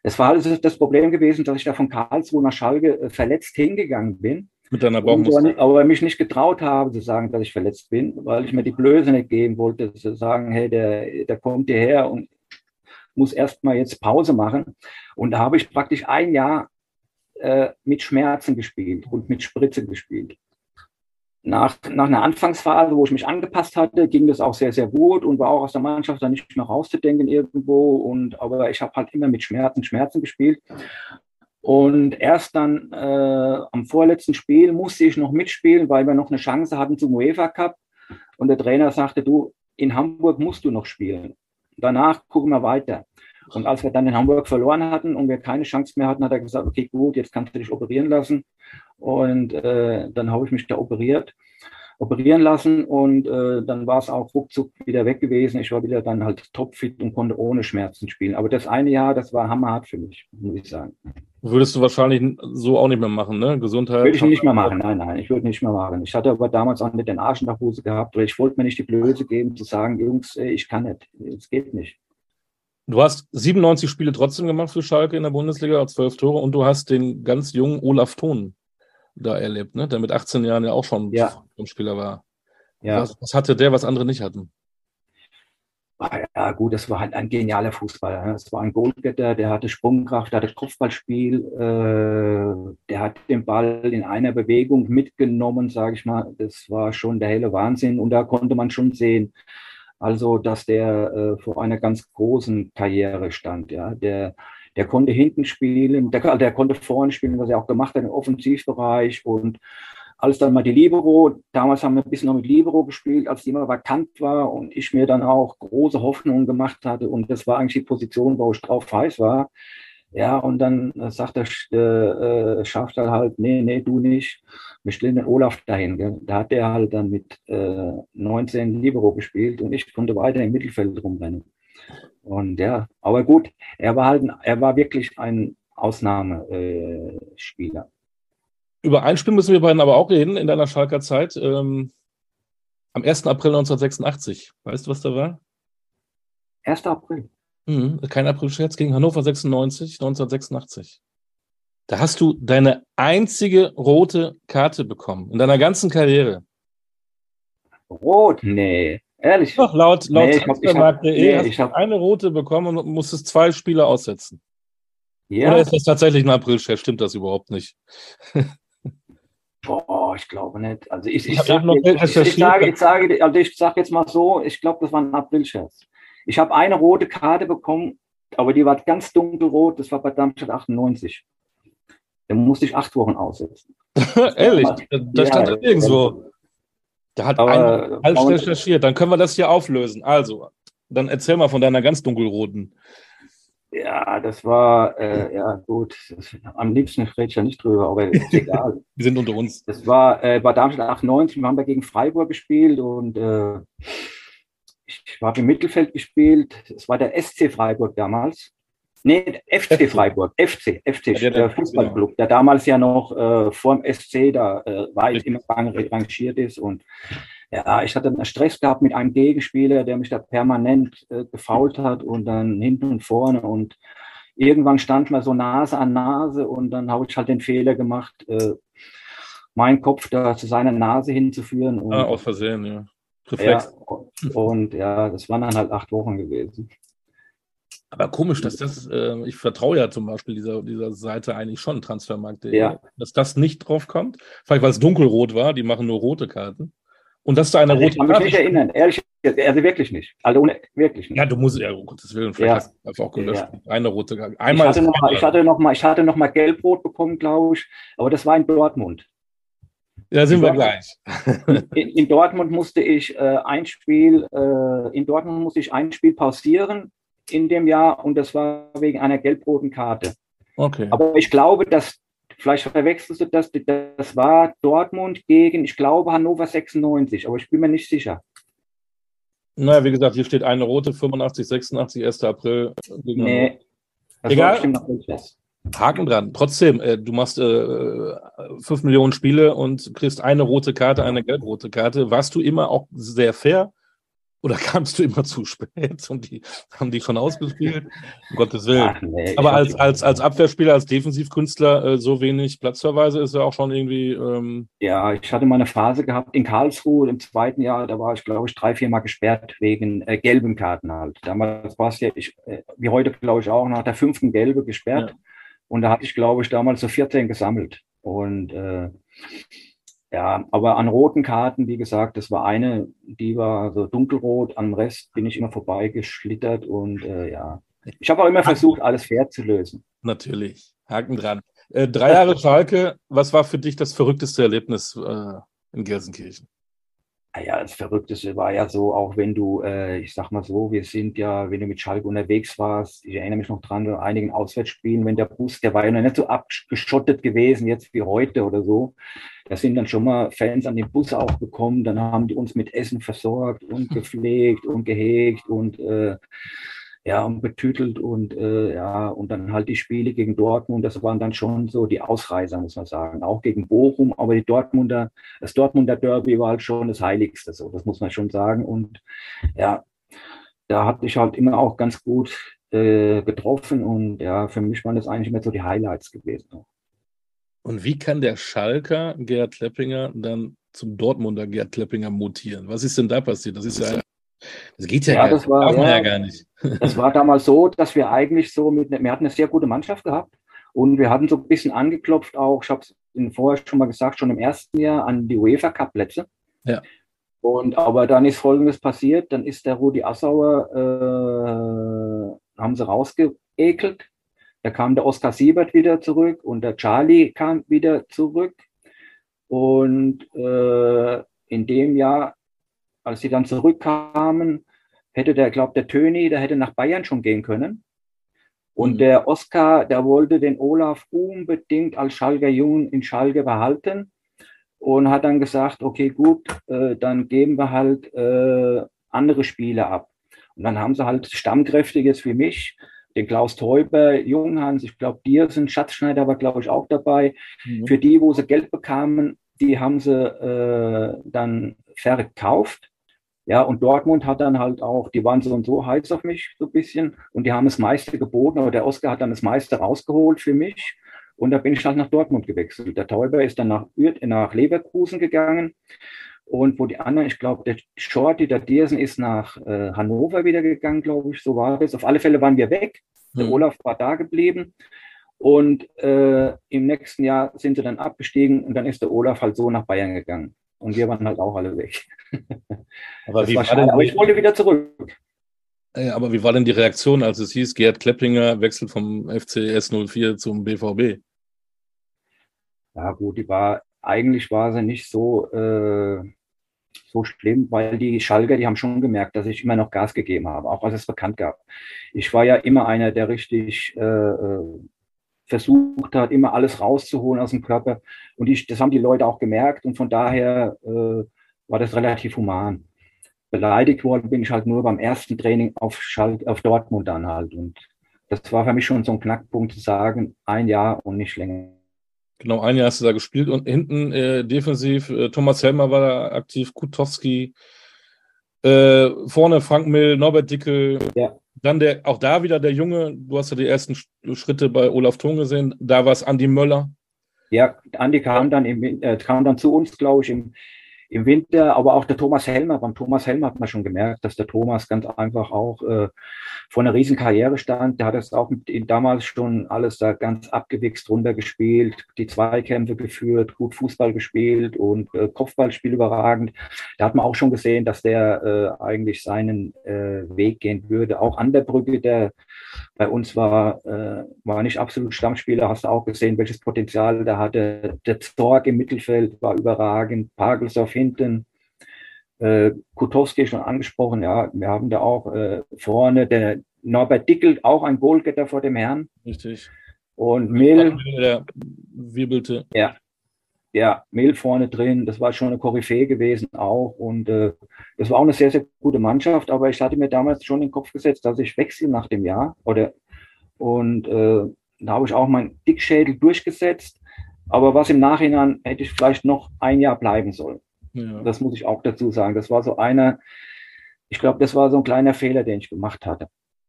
es war also das Problem gewesen, dass ich da von Karlsruhe nach Schalke äh, verletzt hingegangen bin. Mit deiner Bauchmuskel. Aber mich nicht getraut habe zu sagen, dass ich verletzt bin, weil ich mir die Blöße nicht geben wollte, zu sagen, hey, der, der kommt hierher und muss erstmal jetzt Pause machen. Und da habe ich praktisch ein Jahr äh, mit Schmerzen gespielt und mit Spritze gespielt. Nach, nach einer Anfangsphase, wo ich mich angepasst hatte, ging das auch sehr, sehr gut und war auch aus der Mannschaft dann nicht mehr rauszudenken irgendwo. Und, aber ich habe halt immer mit Schmerzen, Schmerzen gespielt. Und erst dann äh, am vorletzten Spiel musste ich noch mitspielen, weil wir noch eine Chance hatten zum UEFA Cup. Und der Trainer sagte, du, in Hamburg musst du noch spielen. Danach gucken wir weiter. Und als wir dann in Hamburg verloren hatten und wir keine Chance mehr hatten, hat er gesagt, okay, gut, jetzt kannst du dich operieren lassen. Und äh, dann habe ich mich da operiert, operieren lassen und äh, dann war es auch ruckzuck wieder weg gewesen. Ich war wieder dann halt topfit und konnte ohne Schmerzen spielen. Aber das eine Jahr, das war hammerhart für mich, muss ich sagen. Würdest du wahrscheinlich so auch nicht mehr machen, ne? Gesundheit. Würde ich nicht mehr machen, nein, nein, ich würde nicht mehr machen. Ich hatte aber damals auch nicht den Arsch in der Hose gehabt, weil ich wollte mir nicht die Blöße geben, zu sagen, Jungs, ich kann nicht, es geht nicht. Du hast 97 Spiele trotzdem gemacht für Schalke in der Bundesliga, zwölf Tore und du hast den ganz jungen Olaf Thon da erlebt, ne? der mit 18 Jahren ja auch schon Ja. Spieler war. Ja. Was, was hatte der, was andere nicht hatten? Ah, Ja, gut, das war halt ein genialer Fußballer. ne? Das war ein Goalgetter, der hatte Sprungkraft, der hatte Kopfballspiel, äh, der hat den Ball in einer Bewegung mitgenommen, sage ich mal. Das war schon der helle Wahnsinn und da konnte man schon sehen, also dass der äh, vor einer ganz großen Karriere stand. Ja, der, der konnte hinten spielen, der, der konnte vorne spielen, was er auch gemacht hat im Offensivbereich und als dann mal die Libero, damals haben wir ein bisschen noch mit Libero gespielt, als die immer vakant war und ich mir dann auch große Hoffnungen gemacht hatte und das war eigentlich die Position, wo ich drauf heiß war. Ja, und dann äh, sagt der äh, äh, Schafstall halt, nee, nee, du nicht. Wir stellen den Olaf dahin. Gell? Da hat der halt dann mit äh, 19 Libero gespielt und ich konnte weiter im Mittelfeld rumrennen. Und ja, aber gut, er war halt, er war wirklich ein Ausnahmespieler. Äh. Über ein Spiel müssen wir beiden aber auch reden in deiner Schalker Zeit. Ähm, am 1. April 1986. Weißt du, was da war? 1. April. Mhm, kein April-Scherz gegen Hannover 96, 1986. Da hast du deine einzige rote Karte bekommen in deiner ganzen Karriere. Rot? Nee, ehrlich. Doch, laut, laut Nee, Transfermarkt.de nee, hast du eine rote bekommen und musstest zwei Spiele aussetzen. Ja. Oder ist das tatsächlich ein April-Scherz? Stimmt das überhaupt nicht? Boah, ich glaube nicht. Also ich, Ich ich, sage, ich sage, also ich sage jetzt mal so, ich glaube, das war ein Aprilscherz. Ich habe eine rote Karte bekommen, aber die war ganz dunkelrot, das war bei Darmstadt 98. Da musste ich acht Wochen aussetzen. Ehrlich, da, Ja, stand ja. das nirgendwo. Da hat einer falsch recherchiert. Dann können wir das hier auflösen. Also, dann erzähl mal von deiner ganz dunkelroten. Ja, das war, äh, ja gut, das, am liebsten rede ich ja nicht drüber, aber ist egal. Die sind unter uns. Das war äh, bei Darmstadt 98, wir haben da gegen Freiburg gespielt und äh, ich habe im Mittelfeld gespielt. Es war der SC Freiburg damals. Nee, FC. Freiburg, FC, FC, Ja, der- Fußballclub, der damals ja noch äh, vor dem SC da äh, weit immer rang- rangiert ist. Und ja, ich hatte einen Stress gehabt mit einem Gegenspieler, der mich da permanent äh, gefault hat und dann hinten und vorne. Und irgendwann stand man so Nase an Nase und dann habe ich halt den Fehler gemacht, äh, meinen Kopf da zu seiner Nase hinzuführen. Und, Ah, aus Versehen, ja. Ja, Reflex. und ja, das waren dann halt acht Wochen gewesen. Aber komisch, dass das, äh, ich vertraue ja zum Beispiel dieser, dieser Seite eigentlich schon, Transfermarkt.de, Ja. dass das nicht drauf kommt. Vielleicht, weil es dunkelrot war, die machen nur rote Karten. Und dass da eine Also ich rote kann mich Karte nicht erinnern, ehrlich, also wirklich nicht. Also ohne, wirklich nicht. Ja, du musst, ja, um Gottes Willen, vielleicht Ja. hast du einfach auch gelöscht. Ja. Eine rote Karte. ich Einmal hatte ist noch mal, ich hatte noch mal, ich hatte noch mal gelb-rot bekommen, glaube ich, aber das war in Dortmund. Da sind wir gleich. In, in Dortmund musste ich äh, ein Spiel, äh, in Dortmund musste ich ein Spiel pausieren in dem Jahr und das war wegen einer gelb-roten Karte. Okay. Aber ich glaube, dass, vielleicht verwechselst du das, das war Dortmund gegen, ich glaube, Hannover 96, aber ich bin mir nicht sicher. Naja, wie gesagt, hier steht eine rote, 85, 86, 1. April. gegen Nee, das Egal. war bestimmt noch nicht das. Haken dran. Trotzdem, äh, du machst äh, 5 Millionen Spiele und kriegst eine rote Karte, eine gelb-rote Karte. Warst du immer auch sehr fair oder kamst du immer zu spät und die haben die schon ausgespielt? Um Gottes Willen. Ach, nee, Aber als, als, als Abwehrspieler, als Defensivkünstler äh, so wenig Platzverweise ist ja auch schon irgendwie. Ähm, Ja, ich hatte mal eine Phase gehabt in Karlsruhe im zweiten Jahr, da war ich, glaube ich, drei, vier Mal gesperrt wegen äh, gelben Karten halt. Damals war es ja, ich, äh, wie heute, glaube ich, auch nach der fünften Gelbe gesperrt. Ja. Und da hatte ich, glaube ich, damals so 14 gesammelt. Und äh, ja, aber an roten Karten, wie gesagt, das war eine, die war so dunkelrot, am Rest bin ich immer vorbeigeschlittert und äh, ja. Ich habe auch immer versucht, alles fair zu lösen. natürlich. Haken dran. Äh, drei Jahre Schalke, was war für dich das verrückteste Erlebnis äh, in Gelsenkirchen? Naja, das Verrückteste war ja so, auch wenn du, äh, ich sag mal so, wir sind ja, wenn du mit Schalke unterwegs warst, ich erinnere mich noch dran, bei einigen Auswärtsspielen, wenn der Bus, der war ja noch nicht so abgeschottet gewesen, jetzt wie heute oder so. Da sind dann schon mal Fans an den Bus auch gekommen, dann haben die uns mit Essen versorgt und gepflegt und gehegt und äh, ja, und betütelt und äh, ja, und dann halt die Spiele gegen Dortmund, das waren dann schon so die Ausreißer, muss man sagen. Auch gegen Bochum, aber die Dortmunder, das Dortmunder Derby war halt schon das Heiligste, so, das muss man schon sagen. Und ja, da hatte ich halt immer auch ganz gut äh, getroffen und ja, für mich waren das eigentlich immer so die Highlights gewesen. Und wie kann der Schalker Gerhard Kleppinger dann zum Dortmunder Gerd Kleppinger mutieren. Was ist denn da passiert? Das ist ja, das geht ja, ja gar, das war, ja, ja, gar nicht. Das war damals so, dass wir eigentlich so mit, wir hatten eine sehr gute Mannschaft gehabt und wir hatten so ein bisschen angeklopft auch, ich habe es Ihnen vorher schon mal gesagt, schon im ersten Jahr an die UEFA Cup Plätze. Ja. Und aber dann ist Folgendes passiert, dann ist der Rudi Assauer, äh, haben sie rausgeekelt. Da kam der Oskar Siebert wieder zurück und der Charlie kam wieder zurück. Und äh, in dem Jahr, als sie dann zurückkamen, hätte der, glaube der Töni, der hätte nach Bayern schon gehen können. Und mhm. der Oskar, der wollte den Olaf unbedingt als Schalker Jungen in Schalke behalten und hat dann gesagt, okay, gut, äh, dann geben wir halt äh, andere Spiele ab. Und dann haben sie halt Stammkräftiges für mich den Klaus Teuber, Junghans, ich glaube, Diersen, Schatzschneider war, glaube ich, auch dabei. Mhm. Für die, wo sie Geld bekamen, die haben sie äh, dann verkauft. Ja, und Dortmund hat dann halt auch, die waren so und so heiß auf mich, so ein bisschen, und die haben das meiste geboten, aber der Oscar hat dann das meiste rausgeholt für mich. Und da bin ich halt nach Dortmund gewechselt. Der Teuber ist dann nach, nach Leverkusen gegangen. Und wo die anderen, ich glaube, der Shorty, der Diersen ist nach äh, Hannover wieder gegangen, glaube ich, so war das. Auf alle Fälle waren wir weg. Der mhm. Olaf war da geblieben. Und äh, im nächsten Jahr sind sie dann abgestiegen und dann ist der Olaf halt so nach Bayern gegangen. Und wir waren halt auch alle weg. Aber, wie war war denn, aber ich wollte wieder zurück. Aber wie war denn die Reaktion, als es hieß, Gerd Klepplinger wechselt vom FCS 04 zum BVB? Ja, gut, die war, eigentlich war sie nicht so, äh, so schlimm, weil die Schalker, die haben schon gemerkt, dass ich immer noch Gas gegeben habe, auch als es bekannt gab. Ich war ja immer einer, der richtig äh, äh, versucht hat, immer alles rauszuholen aus dem Körper. Und ich, das haben die Leute auch gemerkt und von daher äh, war das relativ human. Beleidigt worden bin ich halt nur beim ersten Training auf, Schalt, auf Dortmund dann halt. Und das war für mich schon so ein Knackpunkt zu sagen, ein Jahr und nicht länger. Genau, ein Jahr hast du da gespielt und hinten äh, defensiv, äh, Thomas Helmer war da aktiv, Kutowski, äh, vorne Frank Mill, Norbert Dickel, ja. Dann der, auch da wieder der Junge, du hast ja die ersten Schritte bei Olaf Thon gesehen, da war es Andi Möller. Ja, Andi kam dann, im, äh, kam dann zu uns, glaube ich, im, im Winter, aber auch der Thomas Helmer, beim Thomas Helmer hat man schon gemerkt, dass der Thomas ganz einfach auch äh, vor einer riesen Karriere stand. Der hat es auch mit ihm damals schon alles da ganz abgewichst runtergespielt, die Zweikämpfe geführt, gut Fußball gespielt und äh, Kopfballspiel überragend. Da hat man auch schon gesehen, dass der äh, eigentlich seinen äh, Weg gehen würde. Auch an der Brücke, der bei uns war, äh, war nicht absolut Stammspieler, hast du auch gesehen, welches Potenzial der hatte. Der Zorg im Mittelfeld war überragend, Pagelsdorf hinten, äh, Kutowski schon angesprochen, ja, wir haben da auch äh, vorne der Norbert Dickel, auch ein Goalgetter vor dem Herrn. Richtig. Und Mill. Der wirbelte. Ja. Ja, Mill vorne drin, das war schon eine Koryphäe gewesen auch. Und äh, das war auch eine sehr, sehr gute Mannschaft, aber ich hatte mir damals schon in den Kopf gesetzt, dass ich wechsle nach dem Jahr. Oder, und äh, da habe ich auch meinen Dickschädel durchgesetzt. Aber was im Nachhinein hätte ich vielleicht noch ein Jahr bleiben sollen. Ja. Das muss ich auch dazu sagen. Das war so einer, ich glaube, das war so ein kleiner Fehler, den ich gemacht hatte.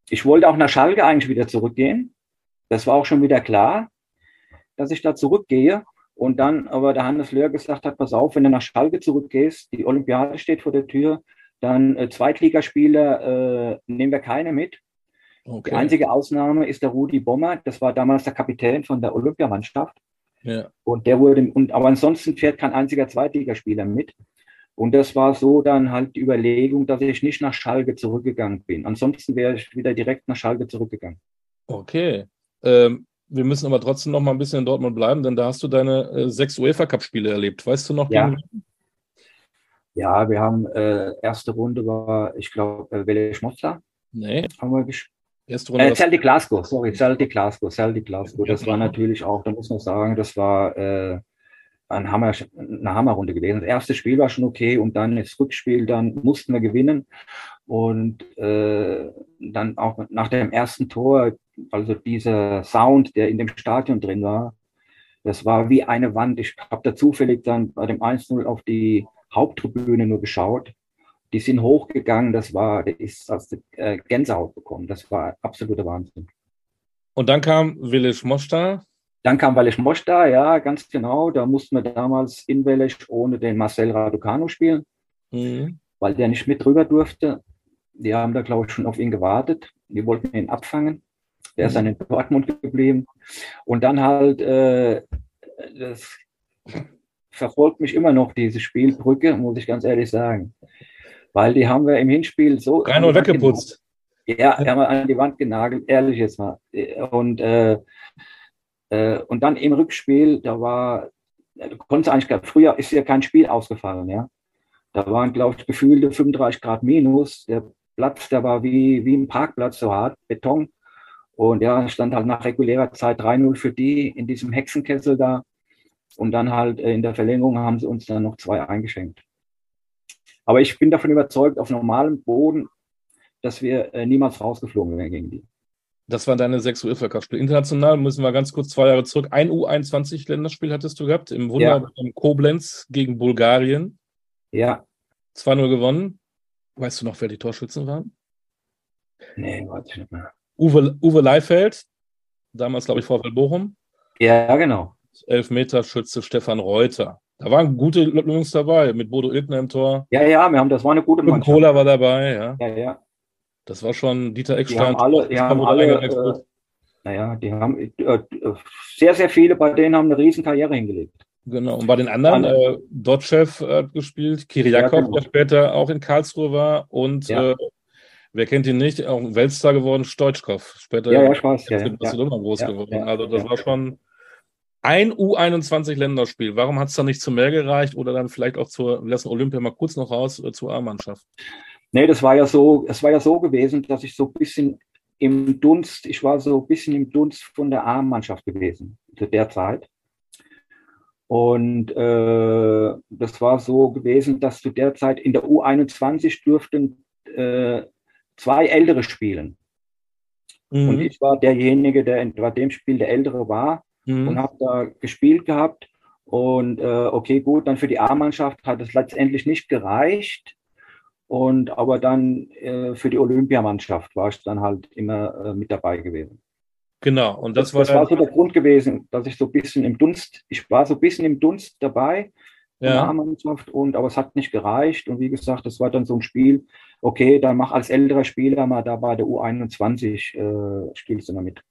Ich wollte auch nach Schalke eigentlich wieder zurückgehen. Das war auch schon wieder klar, dass ich da zurückgehe. Und dann aber der Hannes Löhr gesagt hat, pass auf, wenn du nach Schalke zurückgehst, die Olympiade steht vor der Tür, dann äh, Zweitligaspieler äh, nehmen wir keine mit. Okay. Die einzige Ausnahme ist der Rudi Bommer, das war damals der Kapitän von der Olympiamannschaft. Ja. Und der wurde, und, aber ansonsten fährt kein einziger Zweitligaspieler mit. Und das war so dann halt die Überlegung, dass ich nicht nach Schalke zurückgegangen bin. Ansonsten wäre ich wieder direkt nach Schalke zurückgegangen. Okay. Ähm, wir müssen aber trotzdem noch mal ein bisschen in Dortmund bleiben, denn da hast du deine äh, sechs UEFA-Cup-Spiele erlebt. Weißt du noch? Ja. Ja, wir haben äh, erste Runde war, ich glaube, äh, Welle Schmotzler. Nee. Haben wir gespielt. Erste Runde. Äh, Celtic Glasgow, sorry, Celtic Glasgow, Celtic Glasgow. Das war natürlich auch, da muss man sagen, das war äh, ein Hammer, eine Hammerrunde gewesen. Das erste Spiel war schon okay und dann das Rückspiel, dann mussten wir gewinnen. Und äh, dann auch nach dem ersten Tor, also dieser Sound, der in dem Stadion drin war, das war wie eine Wand. Ich habe da zufällig dann bei dem 1-0 auf die Haupttribüne nur geschaut die sind hochgegangen, das war, der ist aus der äh, Gänsehaut bekommen. Das war absoluter Wahnsinn. Und dann kam Willis Mosta. Dann kam Wallesch Moschta, ja, ganz genau. Da mussten wir damals in Wallesch ohne den Marcel Raducanu spielen, mhm. weil der nicht mit rüber durfte. Die haben da, glaube ich, schon auf ihn gewartet. Die wollten ihn abfangen. Der ist dann in Dortmund geblieben. Und dann halt, äh, das verfolgt mich immer noch, diese Spielbrücke, muss ich ganz ehrlich sagen. Weil die haben wir im Hinspiel so. Rein und weggeputzt. Ja, haben wir an die Wand genagelt, ehrlich jetzt mal. Und, äh, äh, und dann im Rückspiel, da war, du konntest eigentlich, früher ist ja kein Spiel ausgefallen, ja. Da waren, glaube ich, gefühlte 35 Grad minus. Der Platz, der war wie, wie ein Parkplatz, so hart, Beton. Und ja, stand halt nach regulärer Zeit 3-0 für die in diesem Hexenkessel da. Und dann halt äh, in der Verlängerung haben sie uns dann noch zwei eingeschenkt. Aber ich bin davon überzeugt, auf normalem Boden, dass wir äh, niemals rausgeflogen wären gegen die. Das war deine sechs UEFA-Cup-Spiele. International müssen wir ganz kurz zwei Jahre zurück. Ein U21-Länderspiel hattest du gehabt im Wunder ja. Koblenz gegen Bulgarien. Ja. 2-0 gewonnen. Weißt du noch, wer die Torschützen waren? Nee, weiß ich nicht mehr. Uwe, Uwe Leifeld, damals, glaube ich, VfL Bochum. Ja, genau. Elfmeterschütze Stefan Reuter. Da waren gute Jungs dabei, mit Bodo Ilkner im Tor. Ja, ja, wir haben, das war eine gute Mannschaft. Kohler war dabei, ja. Ja, ja. Das war schon Dieter Eckstein. Die haben alle, die haben alle äh, naja, die haben äh, sehr, sehr viele bei denen haben eine riesen Karriere hingelegt. Genau, und bei den anderen, äh, Dotschew hat gespielt, Kiriakov, ja, genau. der später auch in Karlsruhe war und ja. äh, wer kennt ihn nicht, auch ein Weltstar geworden, Stoitschkov, später ja, ja, ich weiß, ja, in Barcelona groß geworden. also das war schon ein U21-Länderspiel. Warum hat es dann nicht zu mehr gereicht oder dann vielleicht auch zur, lassen Olympia mal kurz noch raus, äh, zur A-Mannschaft? Nee, das war ja so, es war ja so gewesen, dass ich so ein bisschen im Dunst, ich war so ein bisschen im Dunst von der A-Mannschaft gewesen zu der Zeit. Und äh, das war so gewesen, dass zu der Zeit in der U21 dürften äh, zwei Ältere spielen. Mhm. Und ich war derjenige, der in dem Spiel der Ältere war mhm. und habe da gespielt gehabt. Und äh, okay, gut, dann für die A-Mannschaft hat es letztendlich nicht gereicht. Und aber dann äh, für die Olympiamannschaft war ich dann halt immer äh, mit dabei gewesen. Genau, und das, das war, das war so der Grund gewesen, dass ich so ein bisschen im Dunst, ich war so ein bisschen im Dunst dabei, ja. A-Mannschaft, und aber es hat nicht gereicht. Und wie gesagt, das war dann so ein Spiel, okay, dann mach als älterer Spieler mal da bei der U21, äh, spielst du mal mit.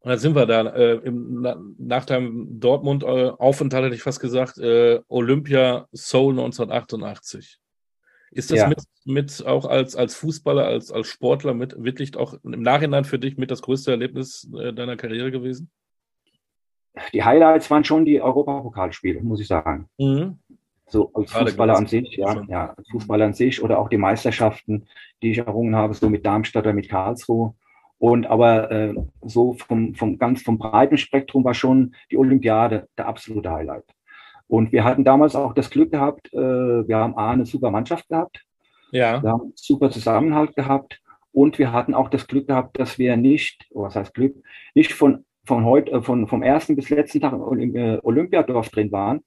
Und da sind wir da. Äh, im, nach deinem Dortmund-Aufenthalt hätte ich fast gesagt, äh, Olympia Seoul 1988. Ist das ja. mit, mit auch als, als Fußballer, als, als Sportler mit wirklich auch im Nachhinein für dich mit das größte Erlebnis äh, deiner Karriere gewesen? Die Highlights waren schon die Europapokalspiele, muss ich sagen. Mhm. So als Fußballer an sich, ja, ja, als Fußballer an sich oder auch die Meisterschaften, die ich errungen habe, so mit Darmstadt oder mit Karlsruhe. Und aber äh, so vom, vom ganz vom breiten Spektrum war schon die Olympiade der absolute Highlight. Und wir hatten damals auch das Glück gehabt, äh, wir haben A, eine super Mannschaft gehabt, ja. wir haben super Zusammenhalt gehabt und wir hatten auch das Glück gehabt, dass wir nicht, oh, was heißt Glück, nicht von, von heute, äh, von, vom ersten bis letzten Tag im äh, Olympiadorf drin waren,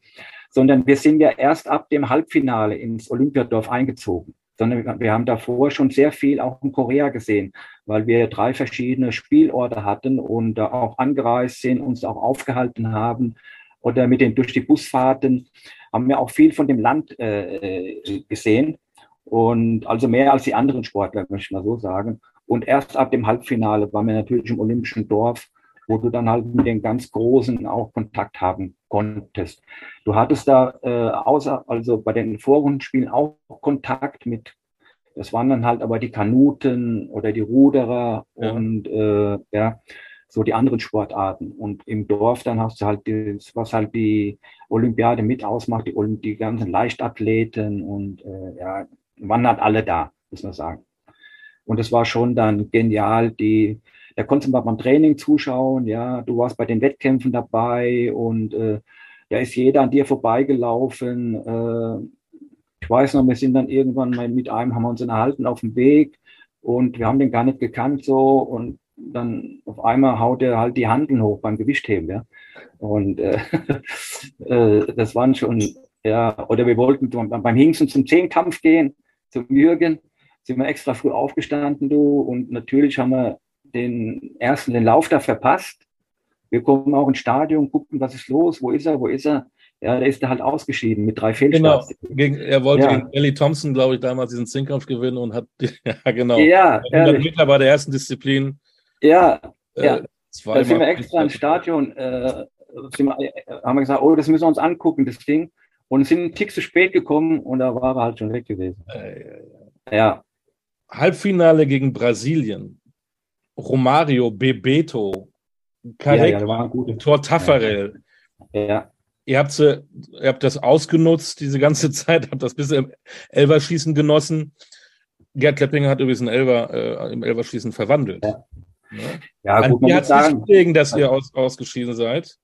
sondern wir sind ja erst ab dem Halbfinale ins Olympiadorf eingezogen sondern wir haben davor schon sehr viel auch in Korea gesehen, weil wir drei verschiedene Spielorte hatten und auch angereist sind, uns auch aufgehalten haben oder mit den durch die Busfahrten haben wir auch viel von dem Land äh, gesehen und also mehr als die anderen Sportler, möchte ich mal so sagen. Und erst ab dem Halbfinale waren wir natürlich im Olympischen Dorf, wo du dann halt mit den ganz Großen auch Kontakt haben konntest. Du hattest da äh, außer, also bei den Vorrundenspielen auch Kontakt mit, das waren dann halt aber die Kanuten oder die Ruderer ja. und äh, ja, so die anderen Sportarten. Und im Dorf dann hast du halt das, was halt die Olympiade mit ausmacht, die, die ganzen Leichtathleten und äh, ja, waren halt alle da, muss man sagen. Und es war schon dann genial, die, da konntest du mal beim Training zuschauen, ja, du warst bei den Wettkämpfen dabei und äh, da ist jeder an dir vorbeigelaufen. Äh, ich weiß noch, wir sind dann irgendwann mal mit einem, haben wir uns unterhalten auf dem Weg und wir haben den gar nicht gekannt so und dann auf einmal haut er halt die Handeln hoch beim Gewichtheben, ja. Und äh, äh, das waren schon, ja, oder wir wollten beim Hingsten zum Zehnkampf gehen, zum Jürgen, sind wir extra früh aufgestanden, du, und natürlich haben wir den ersten, den Lauf da verpasst. Wir kommen auch ins Stadion, gucken, was ist los, wo ist er, wo ist er. Ja, der ist da halt ausgeschieden mit drei Fehlstarts. Genau. Gegen, er wollte ja. gegen Ellie Thompson, glaube ich, damals diesen Zehnkampf gewinnen und hat, ja, genau. Ja, 100 Meter bei der ersten Disziplin. Ja, äh, ja. Da sind wir extra ins Stadion, äh, wir, haben wir gesagt, oh, das müssen wir uns angucken, das Ding. Und sind einen Tick zu spät gekommen und da war er halt schon weg gewesen. Äh, ja. Halbfinale gegen Brasilien. Romario, Bebeto, Karek, ja, ja, Tor Taffarel. Ja. Ihr habt, sie, ihr habt das ausgenutzt, diese ganze Zeit, habt das bis im Elverschießen genossen. Gerd Kleppinger hat übrigens ein Elver, äh, im Elverschießen verwandelt. Ja, ja. ja gut, man muss sagen. Nicht dass ihr aus, ausgeschieden seid.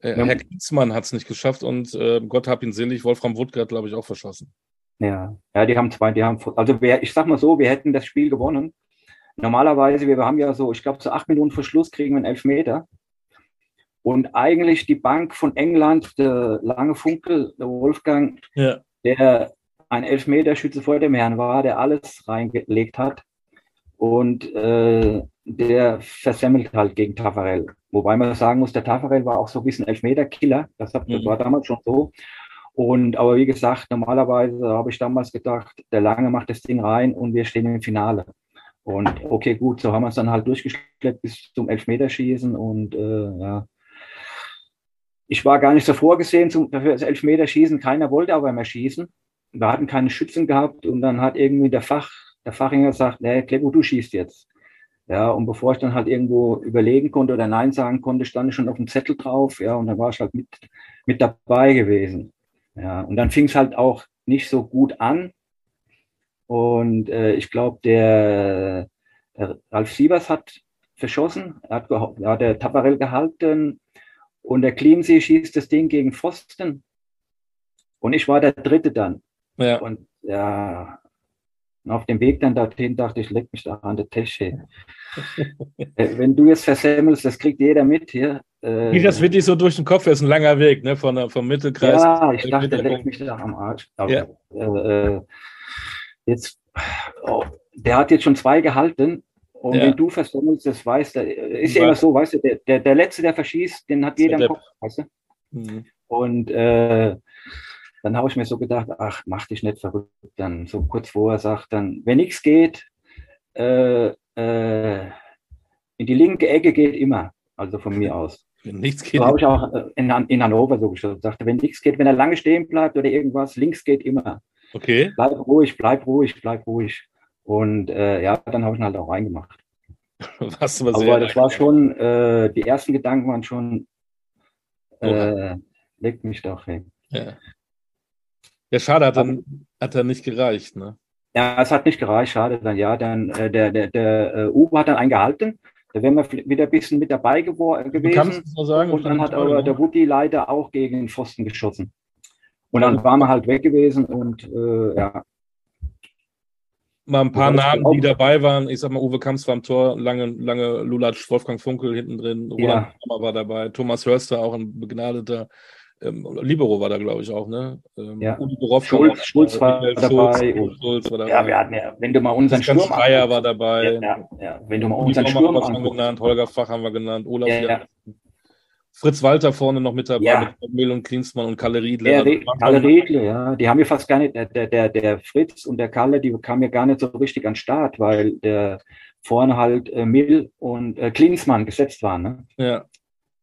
Äh, ja. Herr Kienzmann hat es nicht geschafft und äh, Gott hab ihn selig, Wolfram Wuttgart, glaube ich, auch verschossen. Ja, ja, die haben zwei, die haben, also wer, ich sag mal so, wir hätten das Spiel gewonnen. Normalerweise, wir haben ja so, ich glaube, so acht Minuten vor Schluss kriegen wir einen Elfmeter. Und eigentlich die Bank von England, der lange Funkel, der Wolfgang, ja. der ein Elfmeterschütze vor dem Herrn war, der alles reingelegt hat. Und äh, der versemmelt halt gegen Tafarel. Wobei man sagen muss, der Tafarel war auch so ein bisschen Elfmeter-Killer. Das, das mhm. war damals schon so. Und aber wie gesagt, normalerweise habe ich damals gedacht, der Lange macht das Ding rein und wir stehen im Finale. Und okay, gut, so haben wir es dann halt durchgeschleppt bis zum Elfmeterschießen und äh, ja. Ich war gar nicht so vorgesehen zum, für das Elfmeterschießen, keiner wollte aber mehr schießen. Wir hatten keine Schützen gehabt und dann hat irgendwie der Fach, der Fachinger gesagt, nee, Klebo, du schießt jetzt. Ja, und bevor ich dann halt irgendwo überlegen konnte oder Nein sagen konnte, stand ich schon auf dem Zettel drauf, ja, und dann war ich halt mit, mit dabei gewesen. Ja, und dann fing es halt auch nicht so gut an. Und äh, ich glaube, der, der Ralf Siebers hat verschossen, er hat, er hat der Taparell gehalten und der Cleansee schießt das Ding gegen Pfosten. Und ich war der Dritte dann. Ja. Und ja, auf dem Weg dann dorthin dachte ich, leck mich da an der Tasche. Äh, wenn du jetzt versemmelst, das kriegt jeder mit hier. Äh, Geht das wirklich so durch den Kopf? Das ist ein langer Weg, ne? Von, vom Mittelkreis. Ja, ich dachte, leck mich da am Arsch. Aber, ja. äh, äh jetzt, oh, der hat jetzt schon zwei gehalten. Und ja. wenn du versemmelst, das weißt du, ist ja immer so, weißt du, der, der, der Letzte, der verschießt, den hat jeder im Kopf, weißt du? Mhm. Und äh, dann habe ich mir so gedacht, ach, mach dich nicht verrückt. Dann so kurz vorher sagt dann, wenn nichts geht, äh, äh, in die linke Ecke geht immer, also von mir aus. Wenn nichts geht. So habe ich auch äh, in, in Hannover so gesagt, sagte, wenn nichts geht, wenn er lange stehen bleibt oder irgendwas, links geht immer. Okay. Bleib ruhig, bleib ruhig, bleib ruhig. Und äh, ja, dann habe ich ihn halt auch reingemacht. Was aber sehr das war schon, äh, die ersten Gedanken waren schon, äh, leg mich doch hin. Ja. Ja, schade, hat dann hat er nicht gereicht, ne? Ja, es hat nicht gereicht, schade dann, ja. Dann äh, der, der, der uh, Uwe hat dann einen gehalten. Da wären wir wieder ein bisschen mit dabei gewesen. Du kannst es sagen. Und dann hat aber der Woody leider auch gegen den Pfosten geschossen. Und dann waren wir halt weg gewesen und äh, ja. Mal ein paar Namen, die dabei waren. Ich sag mal, Uwe Kamps war am Tor, lange, lange Lulatsch, Wolfgang Funkel hinten drin, Roland ja. war dabei, Thomas Hörster, auch ein begnadeter ähm, Libero war da, glaube ich, auch, ne? Ähm, ja. Schulz, Schulz, war dabei. Schulz war dabei. Ja, wir hatten ja, wenn du mal unseren Sturm Freier war dabei. Ja, ja, ja, wenn du mal unseren Sturm haben wir genannt, Holger Fach haben wir genannt, Olaf ja, Fritz Walter vorne noch mit dabei, ja. mit Müll und Klinsmann und Kalle Riedle. Ja, also, Kalle Riedle, ja. Die haben ja fast gar nicht, der, der, der Fritz und der Kalle, die kamen ja gar nicht so richtig an den Start, weil der vorne halt äh, Mill und äh, Klinsmann gesetzt waren. Ne? Ja.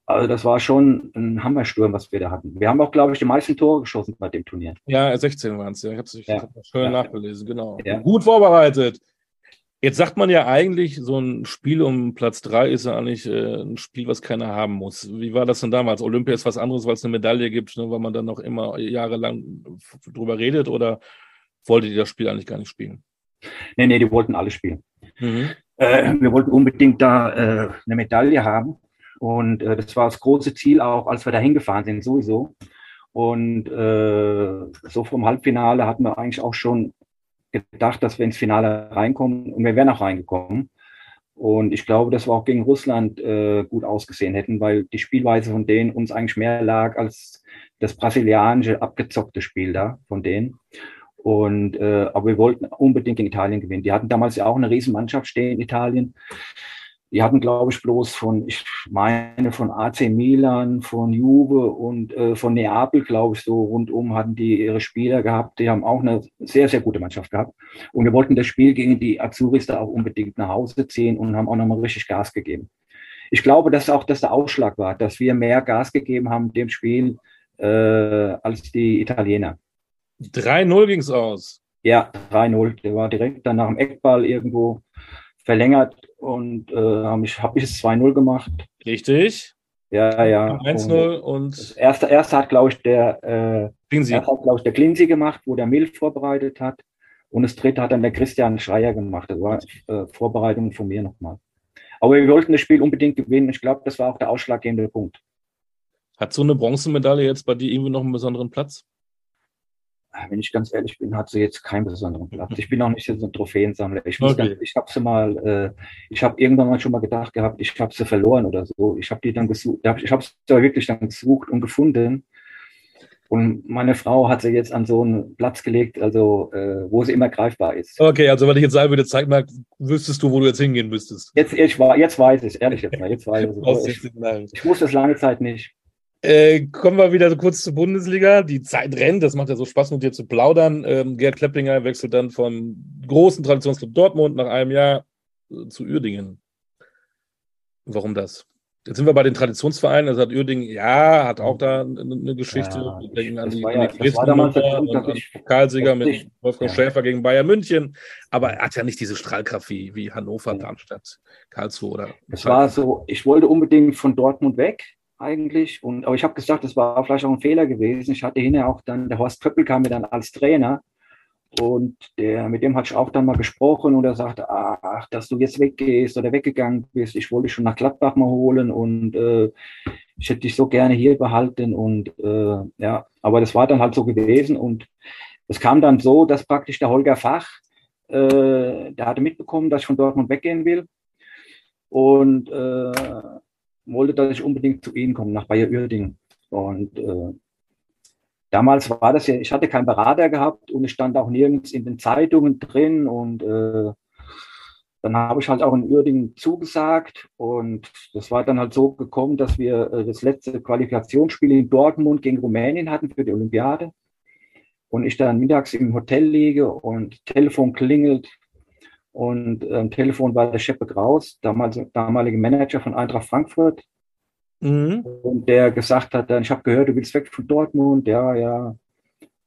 Also das war schon ein Hammersturm, was wir da hatten. Wir haben auch, glaube ich, die meisten Tore geschossen bei dem Turnier. Ja, 16 waren es, ja. Ich habe es ja. schön ja. nachgelesen, genau. Ja. Gut vorbereitet. Jetzt sagt man ja eigentlich, so ein Spiel um Platz 3 ist ja eigentlich äh, ein Spiel, was keiner haben muss. Wie war das denn damals? Olympia ist was anderes, weil es eine Medaille gibt, ne, weil man dann noch immer jahrelang drüber redet oder wolltet ihr das Spiel eigentlich gar nicht spielen? Nee, nee, die wollten alle spielen. Mhm. Äh, wir wollten unbedingt da äh, eine Medaille haben. Und äh, das war das große Ziel auch, als wir da hingefahren sind, sowieso. Und äh, so vom Halbfinale hatten wir eigentlich auch schon gedacht, dass wir ins Finale reinkommen und wir wären auch reingekommen. Und ich glaube, dass wir auch gegen Russland äh, gut ausgesehen hätten, weil die Spielweise von denen uns eigentlich mehr lag als das brasilianische abgezockte Spiel da von denen. Und äh, aber wir wollten unbedingt gegen Italien gewinnen. Die hatten damals ja auch eine riesen Mannschaft stehen in Italien. Die hatten, glaube ich, bloß von, ich meine, von AC Milan, von Juve und äh, von Neapel, glaube ich, so rundum hatten die ihre Spieler gehabt. Die haben auch eine sehr, sehr gute Mannschaft gehabt. Und wir wollten das Spiel gegen die Azuris da auch unbedingt nach Hause ziehen und haben auch nochmal richtig Gas gegeben. Ich glaube, dass auch das der Ausschlag war, dass wir mehr Gas gegeben haben dem Spiel äh, als die Italiener. 3-0 ging es aus. Ja, 3-0. Der war direkt dann nach dem Eckball irgendwo verlängert und äh, habe ich, hab ich es 2-0 gemacht. Richtig. Ja, ja. 1-0 und. Das erste, erste hat, glaube ich, der äh, Klinsi. hat, glaube ich, der Klinsi gemacht, wo der Milch vorbereitet hat. Und das dritte hat dann der Christian Schreier gemacht. Das war äh, Vorbereitung von mir nochmal. Aber wir wollten das Spiel unbedingt gewinnen. Ich glaube, das war auch der ausschlaggebende Punkt. Hat so eine Bronzemedaille jetzt bei dir irgendwie noch einen besonderen Platz? Wenn ich ganz ehrlich bin, hat sie jetzt keinen besonderen Platz. Ich bin auch nicht so ein Trophäensammler. Ich, okay. ich habe sie mal, äh, ich habe irgendwann mal schon mal gedacht gehabt, ich habe sie verloren oder so. Ich habe die dann gesucht, ich habe sie wirklich dann gesucht und gefunden. Und meine Frau hat sie jetzt an so einen Platz gelegt, also äh, wo sie immer greifbar ist. Okay, also wenn ich jetzt sagen würde, zeig mal, wüsstest du, wo du jetzt hingehen müsstest. Jetzt, ich, jetzt weiß ich, ehrlich jetzt mal, jetzt weiß ich. ich, ich wusste es lange Zeit nicht. Äh, kommen wir wieder so kurz zur Bundesliga. Die Zeit rennt, das macht ja so Spaß mit dir zu plaudern. Ähm, Gerd Kleppinger wechselt dann vom großen Traditionsclub Dortmund nach einem Jahr äh, zu Uerdingen. Warum das? Jetzt sind wir bei den Traditionsvereinen. Also hat Uerdingen, ja, hat auch da eine, eine Geschichte. Ja, wir denken an die, war ja, die Pokalsieger mit Wolfgang ja. Schäfer gegen Bayern München. Aber er hat ja nicht diese Strahlkraft wie, wie Hannover, Darmstadt, Karlsruhe oder. Es war so, ich wollte unbedingt von Dortmund weg eigentlich. Und, aber ich habe gesagt, das war vielleicht auch ein Fehler gewesen. Ich hatte hinterher auch dann, der Horst Köppel kam mir dann als Trainer. Und der, mit dem hatte ich auch dann mal gesprochen. Und er sagte, ach, dass du jetzt weggehst oder weggegangen bist, ich wollte dich schon nach Gladbach mal holen. Und äh, ich hätte dich so gerne hier behalten. Und äh, ja, aber das war dann halt so gewesen. Und es kam dann so, dass praktisch der Holger Fach, äh, der hatte mitbekommen, dass ich von Dortmund weggehen will. Und äh, wollte, dass ich unbedingt zu Ihnen komme, nach Bayer Uerdingen. Und äh, damals war das ja, ich hatte keinen Berater gehabt und ich stand auch nirgends in den Zeitungen drin und äh, dann habe ich halt auch in Uerdingen zugesagt und das war dann halt so gekommen, dass wir äh, das letzte Qualifikationsspiel in Dortmund gegen Rumänien hatten für die Olympiade und ich dann mittags im Hotel liege und Telefon klingelt und am Telefon war der Scheppe Kraus, damals damalige Manager von Eintracht Frankfurt. Mhm. Und der gesagt hat dann, ich habe gehört, du willst weg von Dortmund. Ja, ja,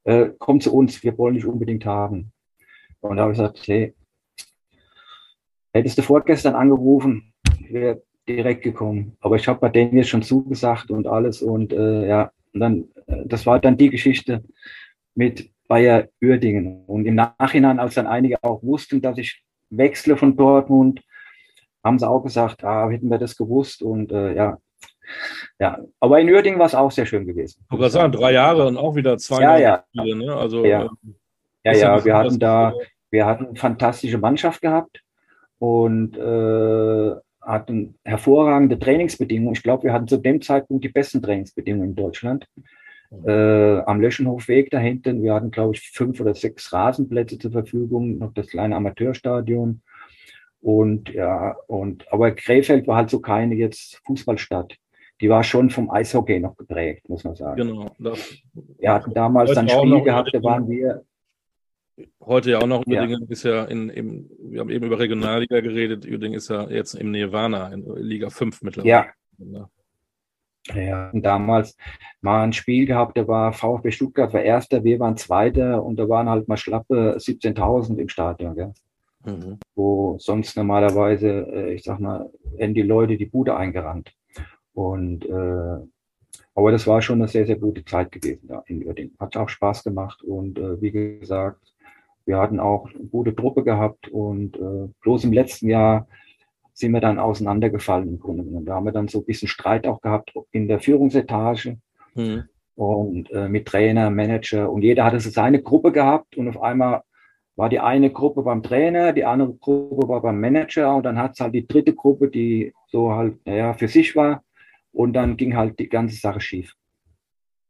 äh, komm zu uns, wir wollen dich unbedingt haben. Und da habe ich gesagt, hey, hättest du vorgestern angerufen, wäre direkt gekommen. Aber ich habe bei denen jetzt schon zugesagt und alles. Und äh, ja, und dann, äh, das war dann die Geschichte mit Bayer Uerdingen. Und im Nachhinein, als dann einige auch wussten, dass ich wechsle von Dortmund, haben sie auch gesagt, ah, hätten wir das gewusst und äh, ja. Ja, aber in Uerdingen war es auch sehr schön gewesen. Ich wollte sagen, drei Jahre und auch wieder zwei ja, ja. Spiele, ne? Also, ja, äh, ja, ja wir hatten da, wir hatten eine fantastische Mannschaft gehabt und äh, hatten hervorragende Trainingsbedingungen. Ich glaube, wir hatten zu dem Zeitpunkt die besten Trainingsbedingungen in Deutschland. Äh, am Löschenhofweg da hinten, wir hatten, glaube ich, fünf oder sechs Rasenplätze zur Verfügung, noch das kleine Amateurstadion. Und ja, und aber Krefeld war halt so keine jetzt Fußballstadt. Die war schon vom Eishockey noch geprägt, muss man sagen. Genau. Das, wir hatten damals dann Spiel gehabt, da waren wir. Heute ja auch noch, Uerdingen ja. ist ja in, im, wir haben eben über Regionalliga geredet, Uerdingen ist ja jetzt im Nirvana, in Liga 5 mittlerweile. Ja. Ja, damals mal ein Spiel gehabt, da war VfB Stuttgart war Erster, wir waren Zweiter und da waren halt mal schlappe 17.000 im Stadion, gell? Mhm. wo sonst normalerweise, äh, ich sag mal, werden die Leute die Bude eingerannt. Und äh, aber das war schon eine sehr, sehr gute Zeit gewesen da in Uerdingen. Hat auch Spaß gemacht und äh, wie gesagt, wir hatten auch eine gute Truppe gehabt und äh, bloß im letzten Jahr sind wir dann auseinandergefallen im Grunde genommen. Da haben wir dann so ein bisschen Streit auch gehabt in der Führungsetage mhm. und äh, mit Trainer, Manager und jeder hatte so seine Gruppe gehabt und auf einmal war die eine Gruppe beim Trainer, die andere Gruppe war beim Manager und dann hat es halt die dritte Gruppe, die so halt, naja, für sich war und dann ging halt die ganze Sache schief.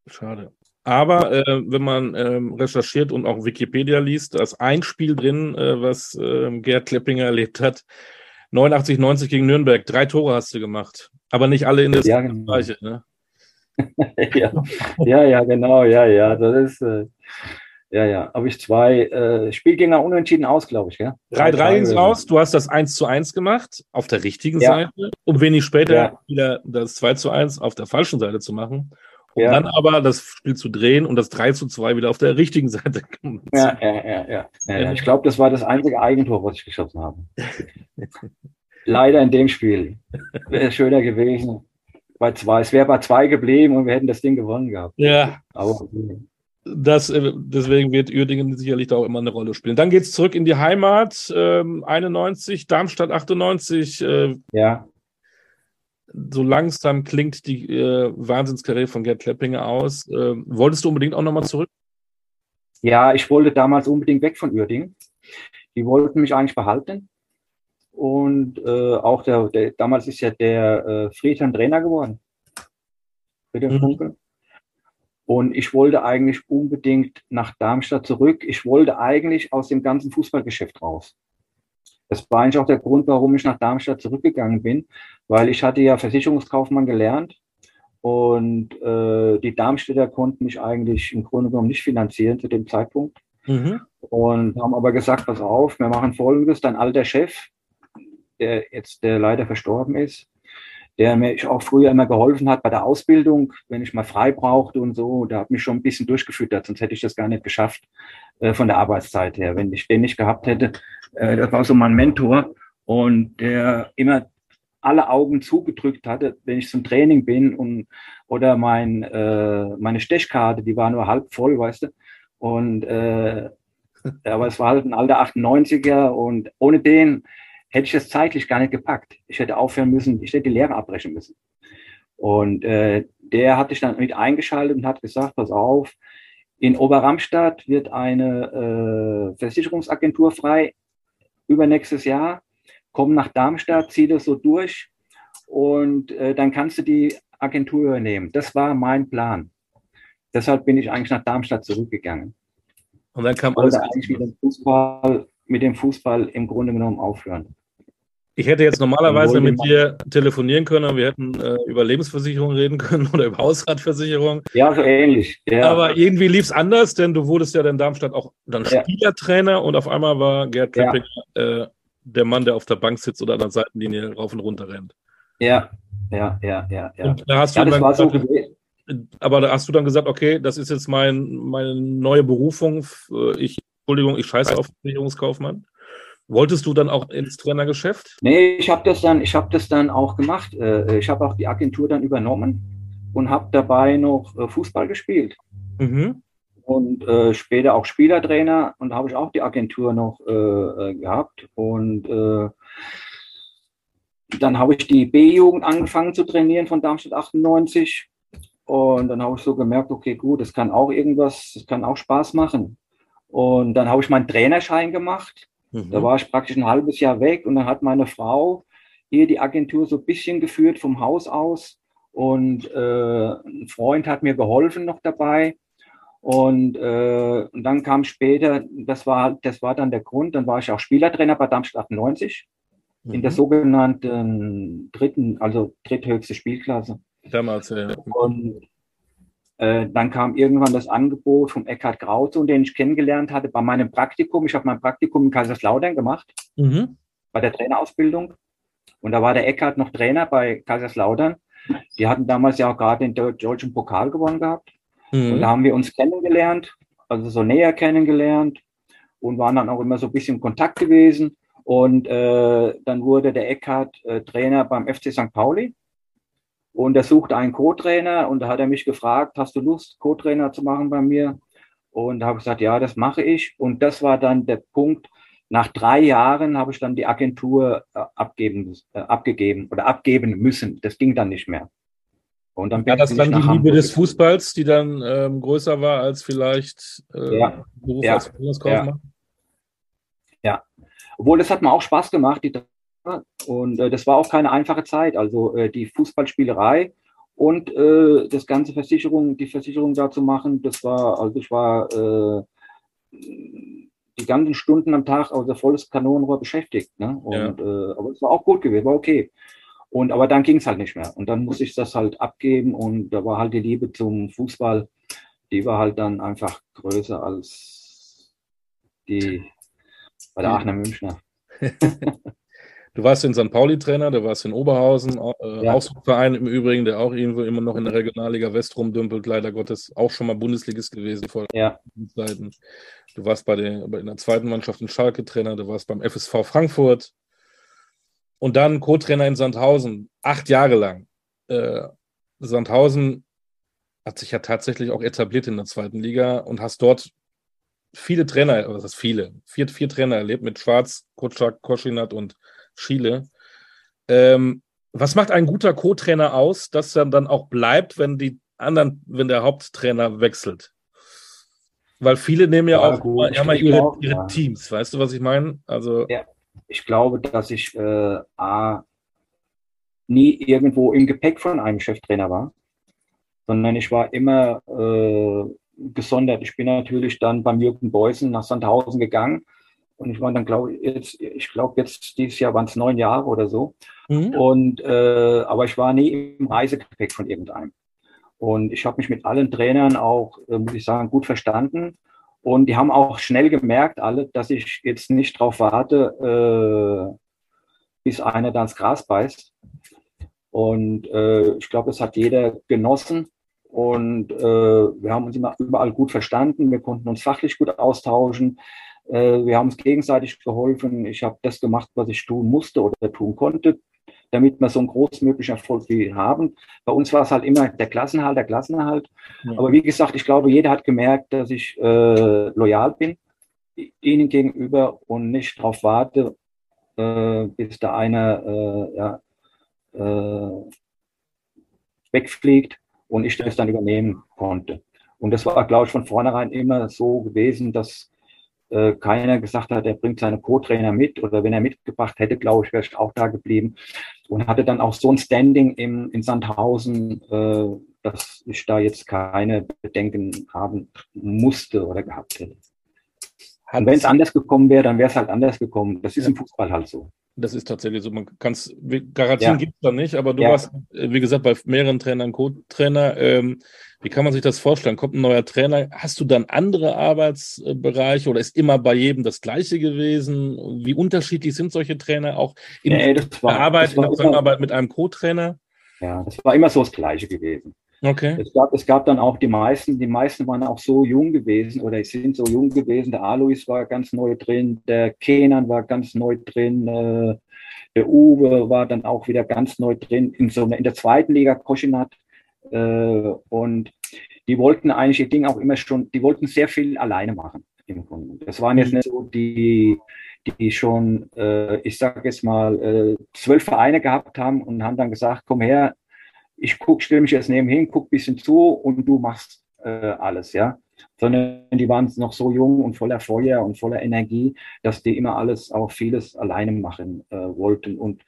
Schade. Aber äh, wenn man ähm, recherchiert und auch Wikipedia liest, da ist ein Spiel drin, äh, was äh, Gerd Kleppinger erlebt hat 89, 90 gegen Nürnberg. Drei Tore hast du gemacht. Aber nicht alle in der Ja, genau. Bereiche. Ne? ja, ja, ja, genau, ja, ja. Das ist, äh, ja, ja. Habe ich zwei äh, Spielgänger unentschieden aus, glaube ich, ja. 3-3 ging es raus. Du hast das 1 zu 1 gemacht auf der richtigen Ja. Seite, um wenig später wieder das 2 zu 1 auf der falschen Seite zu machen. Um Ja. dann aber das Spiel zu drehen und das 3 zu 2 wieder auf der richtigen Seite. Ja, ja, ja, ja. ja, ja. Ich glaube, das war das einzige Eigentor, was ich geschossen habe. Leider in dem Spiel. Wäre schöner gewesen. Bei zwei. Es wäre bei zwei geblieben und wir hätten das Ding gewonnen gehabt. Ja, Aber das, äh, deswegen wird Uerdingen sicherlich da auch immer eine Rolle spielen. Dann geht es zurück in die Heimat. Ähm, 91, Darmstadt 98. Äh, ja, so langsam klingt die äh, Wahnsinnskarriere von Gerd Kleppinger aus. Äh, wolltest du unbedingt auch nochmal zurück? ja, ich wollte damals unbedingt weg von Uerdingen. Die wollten mich eigentlich behalten. Und äh, auch der, der, damals ist ja der äh, Friedhelm Trainer geworden. Friedhelm Mhm. Funkel. Und ich wollte eigentlich unbedingt nach Darmstadt zurück. Ich wollte eigentlich aus dem ganzen Fußballgeschäft raus. Das war eigentlich auch der Grund, warum ich nach Darmstadt zurückgegangen bin, weil ich hatte ja Versicherungskaufmann gelernt und äh, die Darmstädter konnten mich eigentlich im Grunde genommen nicht finanzieren zu dem Zeitpunkt Mhm. und haben aber gesagt, pass auf, wir machen Folgendes, dein alter Chef, der jetzt der leider verstorben ist, der mir auch früher immer geholfen hat bei der Ausbildung, wenn ich mal frei brauchte und so, der hat mich schon ein bisschen durchgefüttert, sonst hätte ich das gar nicht geschafft äh, von der Arbeitszeit her, wenn ich den nicht gehabt hätte. Äh, das war so mein Mentor und der immer alle Augen zugedrückt hatte, wenn ich zum Training bin und oder mein, äh, meine Stechkarte, die war nur halb voll, weißt du. Und äh, aber es war halt ein alter 98er und ohne den hätte ich das zeitlich gar nicht gepackt. Ich hätte aufhören müssen, ich hätte die Lehre abbrechen müssen. Und äh, der hat sich dann mit eingeschaltet und hat gesagt, pass auf, in Oberramstadt wird eine äh, Versicherungsagentur frei übernächstes Jahr. Komm nach Darmstadt, zieh das so durch und äh, dann kannst du die Agentur übernehmen. Das war mein Plan. Deshalb bin ich eigentlich nach Darmstadt zurückgegangen. Und dann kam Ich alles. wollte eigentlich mit dem Fußball, mit dem Fußball im Grunde genommen aufhören. Ich hätte jetzt normalerweise mit dir telefonieren können und wir hätten äh, über Lebensversicherung reden können oder über Hausratversicherung. Ja, so ähnlich. Ja, Aber irgendwie lief es anders, denn du wurdest ja in Darmstadt auch dann Ja. Spielertrainer und auf einmal war Gerd Ja. Kleppinger äh, der Mann, der auf der Bank sitzt oder an der Seitenlinie rauf und runter rennt. ja, ja, ja, ja. ja. Und da hast du Ja, dann war so gesagt, aber da hast du dann gesagt, okay, das ist jetzt mein, meine neue Berufung. Äh, Ich, Entschuldigung, ich scheiße auf Versicherungskaufmann. Wolltest du dann auch ins Trainergeschäft? Nee, ich habe das dann, ich habe das dann auch gemacht. Äh, Ich habe auch die Agentur dann übernommen und habe dabei noch äh, Fußball gespielt Mhm. und äh, später auch Spielertrainer und habe ich auch die Agentur noch äh, äh, gehabt und äh, dann habe ich die B-Jugend angefangen zu trainieren von Darmstadt 98 und dann habe ich so gemerkt, okay, gut, das kann auch irgendwas, das kann auch Spaß machen. Und dann habe ich meinen Trainerschein gemacht Mhm. da war ich praktisch ein halbes Jahr weg und dann hat meine Frau hier die Agentur so ein bisschen geführt vom Haus aus und äh, ein Freund hat mir geholfen noch dabei und, äh, und dann kam später, das war, das war dann der Grund, dann war ich auch Spielertrainer bei Darmstadt 98 in der Mhm. sogenannten dritten, also dritthöchste Spielklasse. Damals, ja. Und äh, dann kam irgendwann das Angebot vom Eckhard Krause, den ich kennengelernt hatte bei meinem Praktikum. Ich habe mein Praktikum in Kaiserslautern gemacht, Mhm. bei der Trainerausbildung. Und da war der Eckhard noch Trainer bei Kaiserslautern. Die hatten damals ja auch gerade den Deu- deutschen Pokal gewonnen gehabt. Und Mhm. da haben wir uns kennengelernt, also so näher kennengelernt und waren dann auch immer so ein bisschen in Kontakt gewesen. Und äh, dann wurde der Eckhard äh, Trainer beim FC St. Pauli. Und er suchte einen Co-Trainer und da hat er mich gefragt, hast du Lust, Co-Trainer zu machen bei mir? Und da habe ich gesagt, ja, das mache ich. Und das war dann der Punkt. Nach drei Jahren habe ich dann die Agentur äh, abgeben, äh, abgegeben oder abgeben müssen. Das ging dann nicht mehr. Und dann War das bin dann die Liebe Hamburg des. Fußballs, die dann ähm, größer war als vielleicht äh, Ja. Beruf Ja. als Versicherungskaufmann? Obwohl, das hat mir auch Spaß gemacht, die. Und äh, das war auch keine einfache Zeit. Also äh, die Fußballspielerei und äh, das ganze Versicherung, die Versicherung da zu machen, das war, also ich war, äh, die ganzen Stunden am Tag, also volles Kanonenrohr beschäftigt. Ne? Und, ja. äh, aber es war auch gut gewesen, war okay. Und aber dann ging es halt nicht mehr. Und dann musste ich das halt abgeben und da war halt die Liebe zum Fußball, die war halt dann einfach größer als die bei der Aachener Münchner. Du warst in St. Pauli-Trainer, du warst in Oberhausen, äh, ja. Verein im Übrigen, der auch irgendwo immer noch in der Regionalliga West rumdümpelt, leider Gottes, auch schon mal Bundesligist gewesen vor ja. Zeiten. Du warst bei der, bei der zweiten Mannschaft in Schalke Trainer, du warst beim FSV Frankfurt und dann Co-Trainer in Sandhausen, acht Jahre lang. Äh, Sandhausen hat sich ja tatsächlich auch etabliert in der zweiten Liga und hast dort viele Trainer, was heißt viele, vier, vier Trainer erlebt mit Schwarz, Kutschak, Koschinat und Chile. Ähm, was macht ein guter Co-Trainer aus, dass er dann auch bleibt, wenn die anderen, wenn der Haupttrainer wechselt? Weil viele nehmen ja, ja auch gut, immer, ihre, auch, ihre ja. Teams, weißt du, was ich meine? Also ja. ich glaube, dass ich äh, A, nie irgendwo im Gepäck von einem Cheftrainer war, sondern ich war immer äh, gesondert. Ich bin natürlich dann beim Jürgen Beusen nach Sandhausen gegangen und ich war dann, glaube ich, jetzt, ich glaube, jetzt dieses Jahr waren es neun Jahre oder so. Mhm. Und äh, aber ich war nie im Reisegepäck von irgendeinem. Und ich habe mich mit allen Trainern auch, äh, muss ich sagen, gut verstanden. Und die haben auch schnell gemerkt, alle, dass ich jetzt nicht darauf warte, äh, bis einer da ins Gras beißt. Und äh, ich glaube, das hat jeder genossen. Und äh, wir haben uns immer überall gut verstanden. Wir konnten uns fachlich gut austauschen. Äh, wir haben uns gegenseitig geholfen. Ich habe das gemacht, was ich tun musste oder tun konnte, damit wir so einen großmöglichen Erfolg wie haben. Bei uns war es halt immer der Klassenhalt, der Klassenhalt. Ja. Aber wie gesagt, ich glaube, jeder hat gemerkt, dass ich äh, loyal bin ihnen gegenüber und nicht darauf warte, äh, bis da einer äh, ja, äh, wegfliegt und ich das dann übernehmen konnte. Und das war, glaube ich, von vornherein immer so gewesen, dass äh, keiner gesagt hat, er bringt seine Co-Trainer mit oder wenn er mitgebracht hätte, glaube ich, wäre ich auch da geblieben und hatte dann auch so ein Standing im, in Sandhausen, äh, dass ich da jetzt keine Bedenken haben musste oder gehabt hätte. Und wenn es anders gekommen wäre, dann wäre es halt anders gekommen. Das ist ja. im Fußball halt so. Das ist tatsächlich so. Man kann es, Garantien ja. gibt es da nicht, aber du ja. warst, äh, wie gesagt, bei mehreren Trainern Co-Trainer. Ähm, wie kann man sich das vorstellen? Kommt ein neuer Trainer? Hast du dann andere Arbeitsbereiche oder ist immer bei jedem das Gleiche gewesen? Wie unterschiedlich sind solche Trainer auch in nee, der Arbeit, in der Zusammenarbeit mit einem Co-Trainer? Ja, das war immer so das Gleiche gewesen. Okay. Es gab, es gab dann auch die meisten, die meisten waren auch so jung gewesen oder sind so jung gewesen. Der Alois war ganz neu drin, der Kenan war ganz neu drin, äh, der Uwe war dann auch wieder ganz neu drin in so in der zweiten Liga Koschinat äh, und die wollten eigentlich ihr Ding auch immer schon, die wollten sehr viel alleine machen im Grunde. Das waren jetzt mhm. nicht so die, die schon, äh, ich sage jetzt mal, äh, zwölf Vereine gehabt haben und haben dann gesagt, komm her, ich guck, stelle mich jetzt nebenhin, guck ein bisschen zu und du machst äh, alles, ja. Sondern die waren noch so jung und voller Feuer und voller Energie, dass die immer alles, auch vieles alleine machen äh, wollten. Und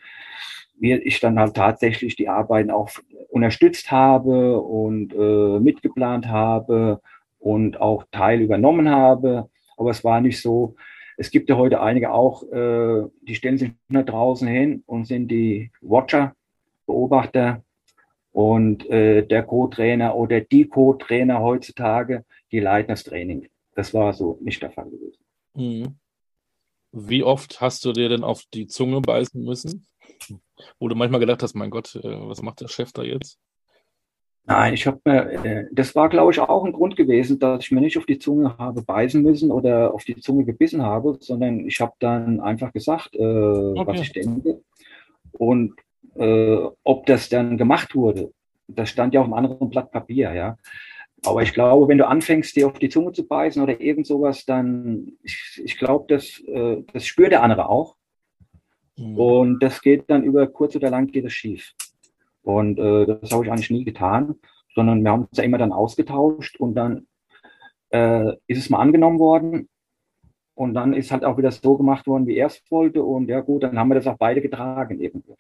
mir ich dann halt tatsächlich die Arbeiten auch unterstützt habe und äh, mitgeplant habe und auch Teil übernommen habe. Aber es war nicht so. Es gibt ja heute einige auch, äh, die stellen sich nach draußen hin und sind die Watcher, Beobachter und äh, der Co-Trainer oder die Co-Trainer heutzutage, die leiten das Training. Das war so nicht der Fall gewesen. Mhm. Wie oft hast du dir denn auf die Zunge beißen müssen? Wo du manchmal gedacht hast, mein Gott, äh, was macht der Chef da jetzt? Nein, ich habe mir, äh, das war, glaube ich, auch ein Grund gewesen, dass ich mir nicht auf die Zunge habe beißen müssen oder auf die Zunge gebissen habe, sondern ich habe dann einfach gesagt, äh, okay. was ich denke. Und äh, ob das dann gemacht wurde, das stand ja auf einem anderen Blatt Papier, ja. Aber ich glaube, wenn du anfängst, dir auf die Zunge zu beißen oder irgend sowas, dann, ich, ich glaube, das, äh, das spürt der andere auch. Mhm. Und das geht dann über kurz oder lang geht es schief. Und äh, das habe ich eigentlich nie getan, sondern wir haben uns ja immer dann ausgetauscht und dann äh, ist es mal angenommen worden. Und dann ist halt auch wieder so gemacht worden, wie er es wollte. Und ja gut, dann haben wir das auch beide getragen irgendwo.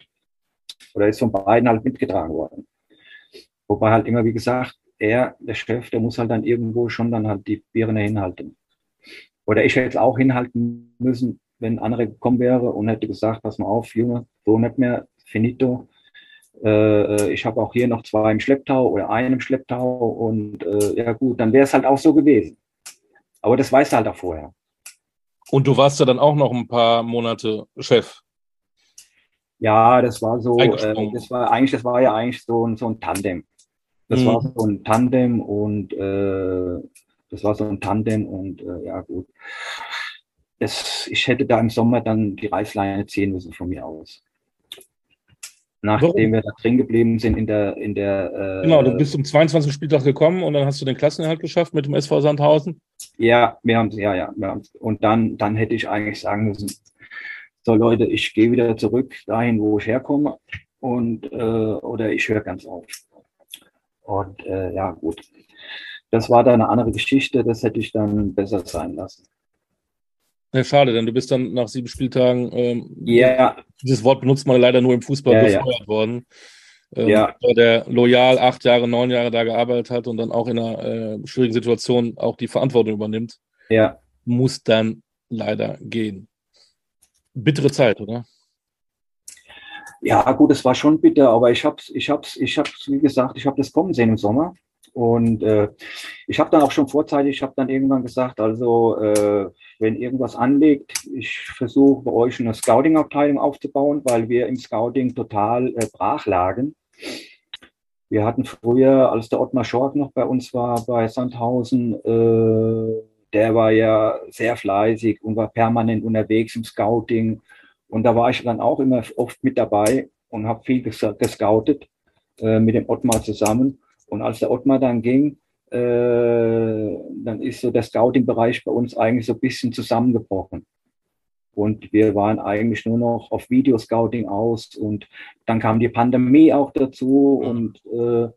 Oder ist von beiden halt mitgetragen worden. Wobei halt immer, wie gesagt, er, der Chef, der muss halt dann irgendwo schon dann halt die Birne hinhalten. Oder ich hätte es auch hinhalten müssen, wenn ein anderer gekommen wäre und hätte gesagt, pass mal auf, Junge, so nicht mehr, finito. Äh, ich habe auch hier noch zwei im Schlepptau oder einen im Schlepptau und äh, ja gut, dann wäre es halt auch so gewesen. Aber das weißt du halt auch vorher. Und du warst ja dann auch noch ein paar Monate Chef. Ja, das war so, äh, das war eigentlich, das war ja eigentlich so, ein, so ein Tandem. Das mhm. war so ein Tandem und äh, das war so ein Tandem und äh, ja gut. Das, ich hätte da im Sommer dann die Reißleine ziehen müssen von mir aus. Nachdem Warum? wir da drin geblieben sind in der, in der äh, Genau, du bist zum 22. Spieltag gekommen und dann hast du den Klassenerhalt geschafft mit dem SV Sandhausen. Ja, wir haben ja, ja. Wir. Und dann, dann hätte ich eigentlich sagen müssen, so Leute, ich gehe wieder zurück dahin, wo ich herkomme und äh, oder ich höre ganz auf. Und äh, ja, gut. Das war dann eine andere Geschichte, das hätte ich dann besser sein lassen. Ja, schade, denn du bist dann nach sieben Spieltagen, ähm, yeah. dieses Wort benutzt man leider nur im Fußball ja, befeuert ja. worden. Ähm, ja. Der loyal acht Jahre, neun Jahre da gearbeitet hat und dann auch in einer äh, schwierigen Situation auch die Verantwortung übernimmt, ja. muss dann leider gehen bittere Zeit, oder? Ja, gut, es war schon bitter, aber ich habe ich hab's, ich hab's, wie gesagt, ich habe das kommen sehen im Sommer. Und äh, ich habe dann auch schon vorzeitig, ich habe dann irgendwann gesagt, also äh, wenn irgendwas anlegt, ich versuche bei euch eine Scouting-Abteilung aufzubauen, weil wir im Scouting total äh, brach lagen. Wir hatten früher, als der Ottmar Schork noch bei uns war, bei Sandhausen, äh, der war ja sehr fleißig und war permanent unterwegs im Scouting. Und da war ich dann auch immer oft mit dabei und habe viel gescoutet äh, mit dem Ottmar zusammen. Und als der Ottmar dann ging, äh, dann ist so der Scouting-Bereich bei uns eigentlich so ein bisschen zusammengebrochen. Und wir waren eigentlich nur noch auf Videoscouting aus. Und dann kam die Pandemie auch dazu. Mhm. Und äh,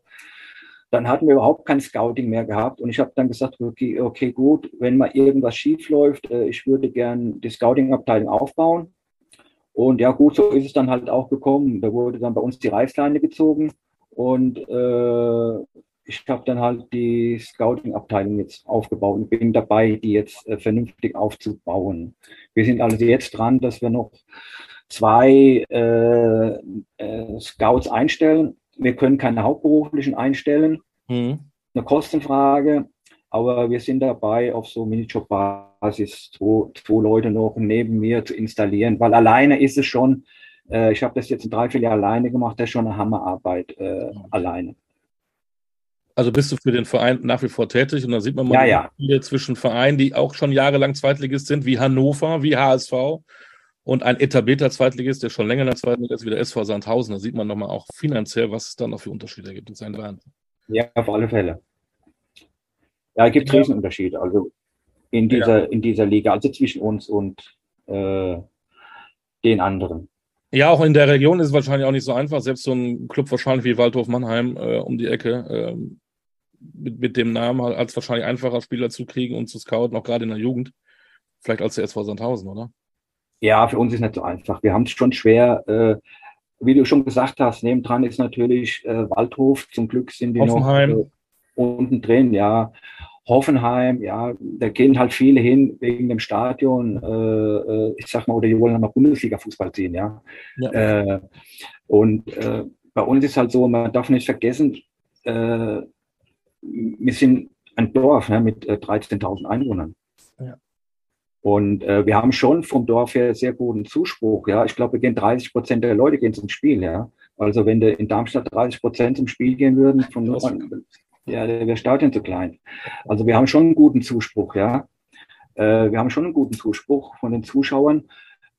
dann hatten wir überhaupt kein Scouting mehr gehabt und ich habe dann gesagt, okay, okay, gut, wenn mal irgendwas schief läuft, äh, ich würde gern die Scouting-Abteilung aufbauen. Und ja, gut, so ist es dann halt auch gekommen. Da wurde dann bei uns die Reißleine gezogen und äh, ich habe dann halt die Scouting-Abteilung jetzt aufgebaut und bin dabei, die jetzt äh, vernünftig aufzubauen. Wir sind also jetzt dran, dass wir noch zwei äh, äh, Scouts einstellen wir können keine hauptberuflichen einstellen. Mhm. Eine Kostenfrage. Aber wir sind dabei, auf so Minijob-Basis zwei, zwei Leute noch neben mir zu installieren, weil alleine ist es schon, äh, ich habe das jetzt in drei, vier Jahren alleine gemacht, das ist schon eine Hammerarbeit äh, alleine. Also bist du für den Verein nach wie vor tätig und da sieht man mal ja, ja. zwischen Vereinen, die auch schon jahrelang Zweitligist sind, wie Hannover, wie HSV und ein etablierter Zweitligist, der schon länger in der zweiten Liga ist, wie der SV Sandhausen. Da sieht man nochmal auch finanziell, was es dann noch für Unterschiede gibt. Das ist ein Wahnsinn. Ja, auf alle Fälle. Ja, es gibt ja. Riesenunterschiede, also in dieser, ja. in dieser Liga, also zwischen uns und äh, den anderen. Ja, auch in der Region ist es wahrscheinlich auch nicht so einfach. Selbst so ein Club wahrscheinlich wie Waldhof Mannheim äh, um die Ecke äh, mit, mit dem Namen als wahrscheinlich einfacher Spieler zu kriegen und zu scouten, auch gerade in der Jugend. Vielleicht als der SV Sandhausen, oder? Ja, für uns ist nicht so einfach. Wir haben es schon schwer. Äh, wie du schon gesagt hast, nebendran ist natürlich äh, Waldhof. Zum Glück sind die Hoffenheim. noch äh, unten drin, ja. Hoffenheim, ja, da gehen halt viele hin wegen dem Stadion. Äh, äh ich sag mal, oder die wollen dann noch Bundesliga-Fußball sehen, ja. ja. Äh, und äh, bei uns ist halt so, man darf nicht vergessen, wir sind ein Dorf ne, mit 13.000 Einwohnern. Ja. Und äh, wir haben schon vom Dorf her sehr guten Zuspruch. Ja, ich glaube, wir gehen 30 Prozent der Leute gehen zum Spiel. Ja, also wenn in Darmstadt 30 Prozent zum Spiel gehen würden, von ja, wäre Stadion zu klein. Also wir haben schon einen guten Zuspruch. Ja, äh, wir haben schon einen guten Zuspruch von den Zuschauern.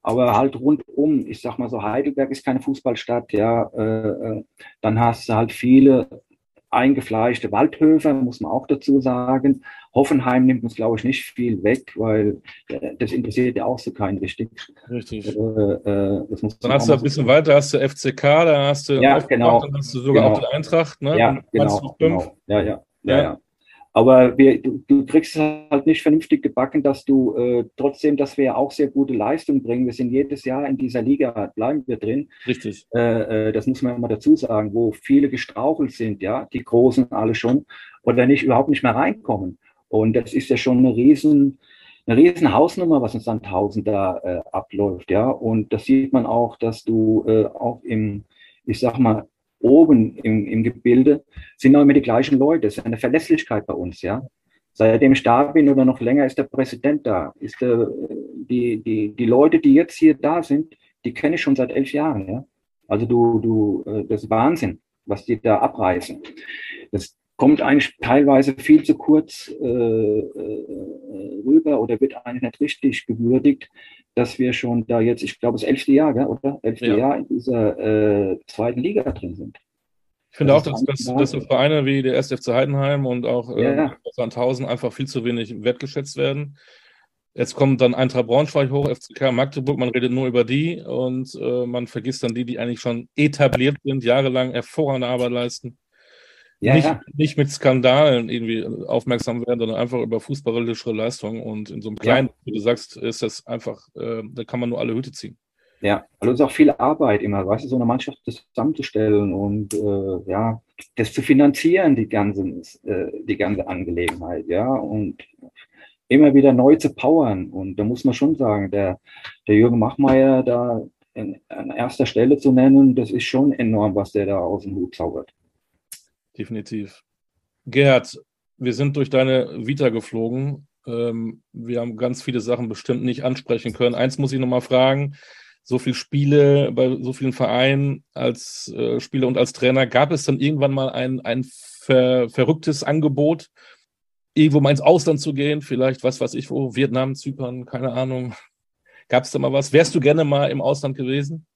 Aber halt rundum, ich sag mal so, Heidelberg ist keine Fußballstadt, ja, äh, äh dann hast du halt viele eingefleischte Waldhöfe, muss man auch dazu sagen. Hoffenheim nimmt uns, glaube ich, nicht viel weg, weil äh, das interessiert ja auch so keinen richtig. Richtig. Äh, äh, dann hast du ein bisschen weiter, hast du FCK, da hast du ja, genau, dann hast du sogar genau. auch die Eintracht, ne? Ja, genau, genau. Ja, ja, ja, ja. Aber wir, du, du, kriegst es halt nicht vernünftig gebacken, dass du äh, trotzdem, dass wir ja auch sehr gute Leistung bringen. Wir sind jedes Jahr in dieser Liga, bleiben wir drin. Richtig. Äh, äh, das muss man immer dazu sagen, wo viele gestrauchelt sind, ja, die Großen alle schon, oder nicht überhaupt nicht mehr reinkommen. Und das ist ja schon eine riesen, eine riesen Hausnummer, was in Sandhausen da äh, abläuft, ja. Und das sieht man auch, dass du äh, auch im, ich sag mal, oben im, im Gebilde sind auch immer die gleichen Leute. Es ist eine Verlässlichkeit bei uns, ja. Seitdem ich da bin oder noch länger ist der Präsident da. Ist der, die, die, die Leute, die jetzt hier da sind, die kenne ich schon seit elf Jahren, ja. Also du, du, äh, das ist Wahnsinn, was die da abreißen. Das kommt eigentlich teilweise viel zu kurz äh, äh, rüber oder wird eigentlich nicht richtig gewürdigt, dass wir schon da jetzt, ich glaube, das elfte Jahr, gell, oder? Elfte ja. Jahr in dieser äh, zweiten Liga drin sind. Ich finde das auch, dass, dass, dass so Vereine wie der SFC Heidenheim und auch äh, ja. Sandhausen einfach viel zu wenig wertgeschätzt werden. Jetzt kommt dann Eintracht Braunschweig hoch, FCK Magdeburg, man redet nur über die und äh, man vergisst dann die, die eigentlich schon etabliert sind, jahrelang hervorragende Arbeit leisten. Ja, nicht, ja. nicht mit Skandalen irgendwie aufmerksam werden, sondern einfach über fußballische Leistungen. Und in so einem kleinen, wie du sagst, ist das einfach, äh, da kann man nur alle Hüte ziehen. Ja, also es ist auch viel Arbeit immer, weißt du, so eine Mannschaft zusammenzustellen und äh, ja, das zu finanzieren, die ganze, äh, die ganze Angelegenheit, ja, und immer wieder neu zu powern. Und da muss man schon sagen, der, der Jürgen Machmeier da in, an erster Stelle zu nennen, das ist schon enorm, was der da aus dem Hut zaubert. Definitiv. Gerhard, wir sind durch deine Vita geflogen. Ähm, wir haben ganz viele Sachen bestimmt nicht ansprechen können. Eins muss ich nochmal fragen. So viele Spiele bei so vielen Vereinen als äh, Spieler und als Trainer. Gab es dann irgendwann mal ein, ein ver verrücktes Angebot, irgendwo mal ins Ausland zu gehen? Vielleicht, was weiß ich wo, Vietnam, Zypern, keine Ahnung. Gab es da mal was? Wärst du gerne mal im Ausland gewesen?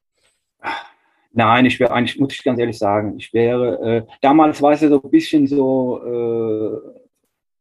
Nein, ich wäre eigentlich, muss ich ganz ehrlich sagen, ich wäre, äh, damals war es ja so ein bisschen so, äh,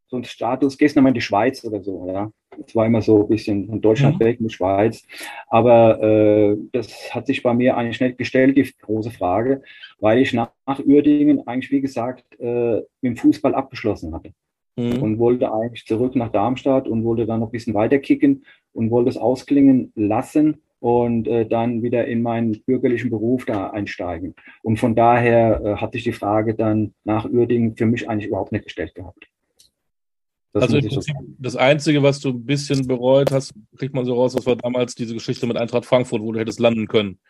so ein Status, gehst du mal in die Schweiz oder so, ja. Es war immer so ein bisschen von Deutschland mhm. weg in die Schweiz. Aber äh, das hat sich bei mir eigentlich nicht gestellt, die große Frage, weil ich nach, nach Uerdingen eigentlich, wie gesagt, äh, mit dem Fußball abgeschlossen hatte. Mhm. Und wollte eigentlich zurück nach Darmstadt und wollte dann noch ein bisschen weiter kicken und wollte es ausklingen lassen und äh, dann wieder in meinen bürgerlichen Beruf da einsteigen. Und von daher äh, hat sich die Frage dann nach Uerdingen für mich eigentlich überhaupt nicht gestellt gehabt. Das also im Prinzip so das Einzige, was du ein bisschen bereut hast, kriegt man so raus, das war damals diese Geschichte mit Eintracht Frankfurt, wo du hättest landen können,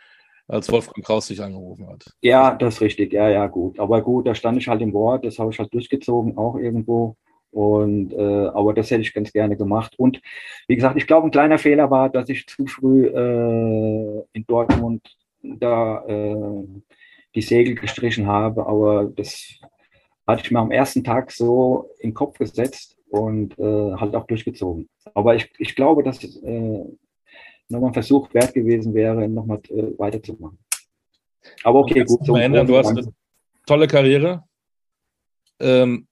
als Wolfgang Kraus dich angerufen hat. Ja, das ist richtig, ja, ja, gut. Aber gut, da stand ich halt im Wort, das habe ich halt durchgezogen, auch irgendwo. Und äh, aber das hätte ich ganz gerne gemacht. Und wie gesagt, ich glaube, ein kleiner Fehler war, dass ich zu früh äh, in Dortmund da äh, die Segel gestrichen habe. Aber das hatte ich mir am ersten Tag so in den Kopf gesetzt und äh, halt auch durchgezogen. Aber ich, ich glaube, dass äh, nochmal ein Versuch wert gewesen wäre, nochmal äh, weiterzumachen. Aber okay, gut. So ändern. Du hast eine tolle Karriere. Ähm,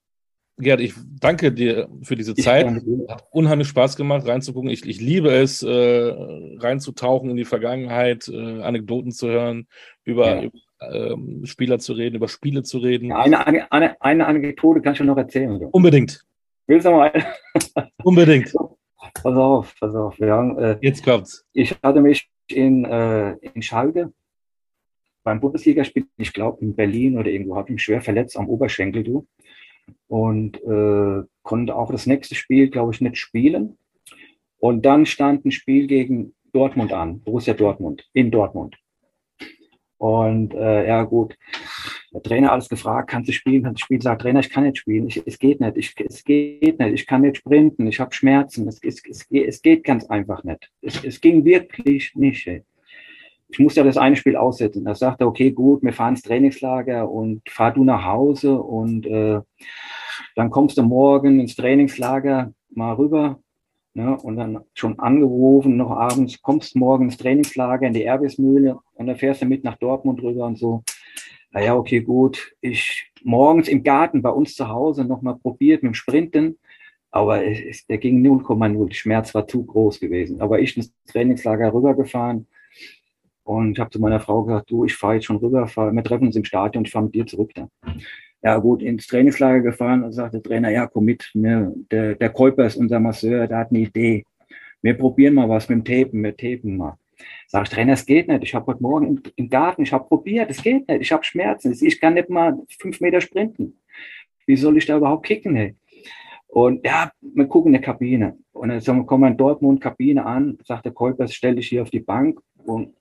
Gerd, ich danke dir für diese Zeit. Hat unheimlich Spaß gemacht, reinzugucken. Ich, ich liebe es, äh, reinzutauchen in die Vergangenheit, äh, Anekdoten zu hören, über, ja. ähm, Spieler zu reden, über Spiele zu reden. Ja, eine, eine, eine Anekdote kann ich noch erzählen. Oder? Unbedingt. Willst du mal? Unbedingt. Pass auf, pass auf. Ja, äh, Jetzt kommt's. Ich hatte mich in, äh, in Schalke beim Bundesligaspiel, ich glaube in Berlin oder irgendwo, habe ich mich schwer verletzt am Oberschenkel, du und äh, konnte auch das nächste Spiel, glaube ich, nicht spielen. Und dann stand ein Spiel gegen Dortmund an, Borussia Dortmund, in Dortmund. Und äh, ja gut, der Trainer alles gefragt, kannst du spielen, kannst du spielen? Sagt Trainer, ich kann nicht spielen, ich, es geht nicht, ich, es geht nicht, ich kann nicht sprinten, ich habe Schmerzen, es, es, es, es geht ganz einfach nicht. Es, es ging wirklich nicht. Ey ich muss ja das eine Spiel aussetzen. Da sagte er, okay, gut, wir fahren ins Trainingslager und fahr du nach Hause und äh, dann kommst du morgen ins Trainingslager mal rüber. Ne, und dann schon angerufen, noch abends, kommst morgen ins Trainingslager in die Erbismühle und dann fährst du mit nach Dortmund rüber und so. Naja, okay, gut. Ich morgens im Garten bei uns zu Hause nochmal probiert mit dem Sprinten, aber es, der ging 0,0. Schmerz war zu groß gewesen. Aber ich ins Trainingslager rübergefahren, und ich habe zu meiner Frau gesagt, du, ich fahre jetzt schon rüber, fahr, wir treffen uns im Stadion, ich fahre mit dir zurück da. Ja gut, ins Trainingslager gefahren und sagt der Trainer, ja komm mit, mir, der, der Käuper ist unser Masseur, der hat eine Idee. Wir probieren mal was mit dem Tapen, wir tapen mal. Sag ich, Trainer, es geht nicht. Ich habe heute Morgen im, im Garten, ich habe probiert, es geht nicht. Ich habe Schmerzen. Ich kann nicht mal fünf Meter sprinten. Wie soll ich da überhaupt kicken? Hey? Und ja, wir gucken in der Kabine. Und dann kommen wir in Dortmund Kabine an, sagt der Kolpers, stell dich hier auf die Bank und,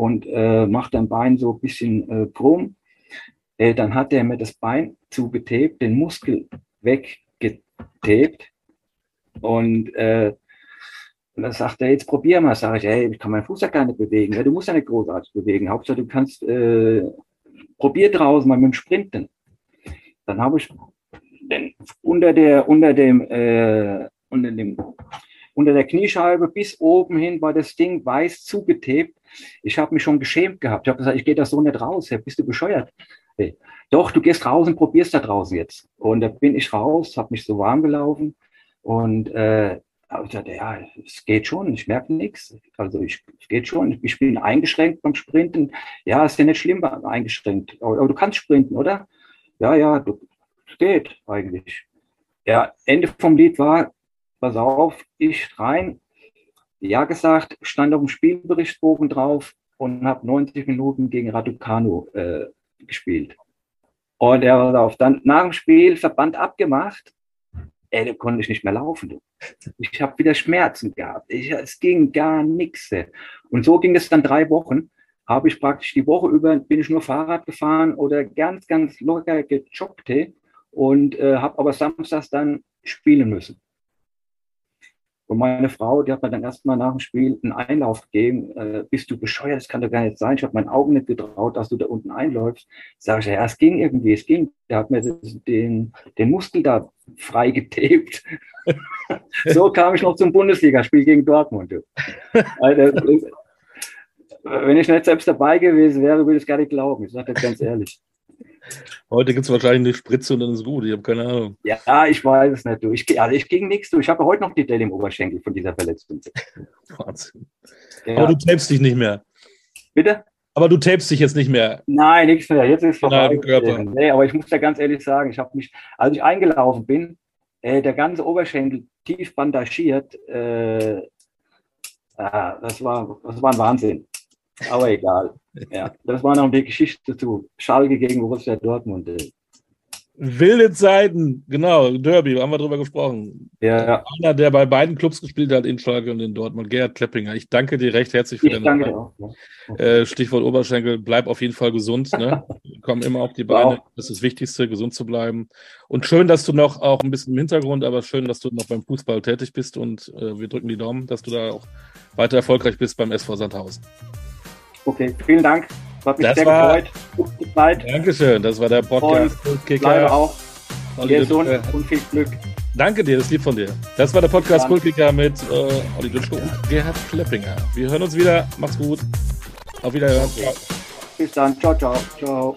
und äh, macht dein Bein so ein bisschen äh, krumm. Äh, dann hat er mir das Bein zugetebt, den Muskel weggetebt. Und, äh, dann sagt er, jetzt probier mal. Sag ich, hey, ich kann meinen Fuß ja gar nicht bewegen. Ja, du musst ja nicht großartig bewegen. Hauptsache, du kannst, äh, probier draußen mal mit dem Sprinten. Dann habe ich denn unter der, unter dem, äh, unter dem, unter der Kniescheibe bis oben hin war das Ding weiß zugetebt. Ich habe mich schon geschämt gehabt. Ich habe gesagt, ich gehe da so nicht raus. Bist du bescheuert? Hey. Doch, du gehst raus und probierst da draußen jetzt. Und da bin ich raus, habe mich so warm gelaufen und äh, habe ich gesagt, ja, es geht schon, ich merke nichts. Also ich, es geht schon, ich bin eingeschränkt beim Sprinten. Ja, ist ja nicht schlimm eingeschränkt. Aber, aber du kannst sprinten, oder? Ja, ja, du, geht eigentlich. Ja, Ende vom Lied war, pass auf, ich rein, ja gesagt, stand auf dem Spielberichtsbogen drauf und habe 90 Minuten gegen Raducanu äh, gespielt. Und er war auf. Dann nach dem Spiel Verband abgemacht. Ey, da konnte ich nicht mehr laufen. Du. Ich habe wieder Schmerzen gehabt. Ich, es ging gar nichts. Und so ging es dann drei Wochen. Habe ich praktisch die Woche über, bin ich nur Fahrrad gefahren oder ganz, ganz locker gejoggt und äh, habe aber samstags dann spielen müssen. Und meine Frau, die hat mir dann erstmal nach dem Spiel einen Einlauf gegeben. Äh, bist du bescheuert? Das kann doch gar nicht sein. Ich habe meinen Augen nicht getraut, dass du da unten einläufst. Sag ich, ja, es ging irgendwie, es ging. Der hat mir den, den Muskel da freigetaped. so kam ich noch zum Bundesligaspiel gegen Dortmund. Also, wenn ich nicht selbst dabei gewesen wäre, würde ich es gar nicht glauben. Ich sage das ganz ehrlich. Heute gibt es wahrscheinlich eine Spritze und dann ist gut. Ich habe keine Ahnung. Ja, ich weiß es nicht. Du. Ich, also ich ging nichts. Ich habe heute noch die Delle im Oberschenkel von dieser Verletzung. Wahnsinn. Ja. Aber du tapest dich nicht mehr. Bitte? Aber du tapest dich jetzt nicht mehr. Nein, nichts mehr. Jetzt ist es vorbei. Nee, aber ich muss da ganz ehrlich sagen, ich habe mich, als ich eingelaufen bin, äh, der ganze Oberschenkel tief bandagiert. Äh, äh, das, war, das war ein Wahnsinn. Aber egal. Ja, das war noch die Geschichte zu Schalke gegen Borussia Dortmund. Wilde Zeiten, genau, Derby, haben wir drüber gesprochen. Ja. Einer, der bei beiden Clubs gespielt hat, in Schalke und in Dortmund, Gerhard Kleppinger. Ich danke dir recht herzlich für ich deine danke. Auch, ja. äh, Stichwort Oberschenkel, bleib auf jeden Fall gesund. Ne? Komm immer auf die Beine. Wow. Das ist das Wichtigste, gesund zu bleiben. Und schön, dass du noch auch ein bisschen im Hintergrund, aber schön, dass du noch beim Fußball tätig bist und äh, wir drücken die Daumen, dass du da auch weiter erfolgreich bist beim SV Sandhausen. Okay, vielen Dank. Hat mich das sehr war, gefreut. Gute Zeit. Dankeschön, das war der Podcast. Und bleibe auch gesund und viel Glück. Danke dir, das ist lieb von dir. Das war der Podcast Kultkicker mit äh, Olli Dutschko und Gerhard Kleppinger. Wir hören uns wieder. Macht's gut. Auf Wiederhören. Bis dann. Ciao, ciao. Ciao.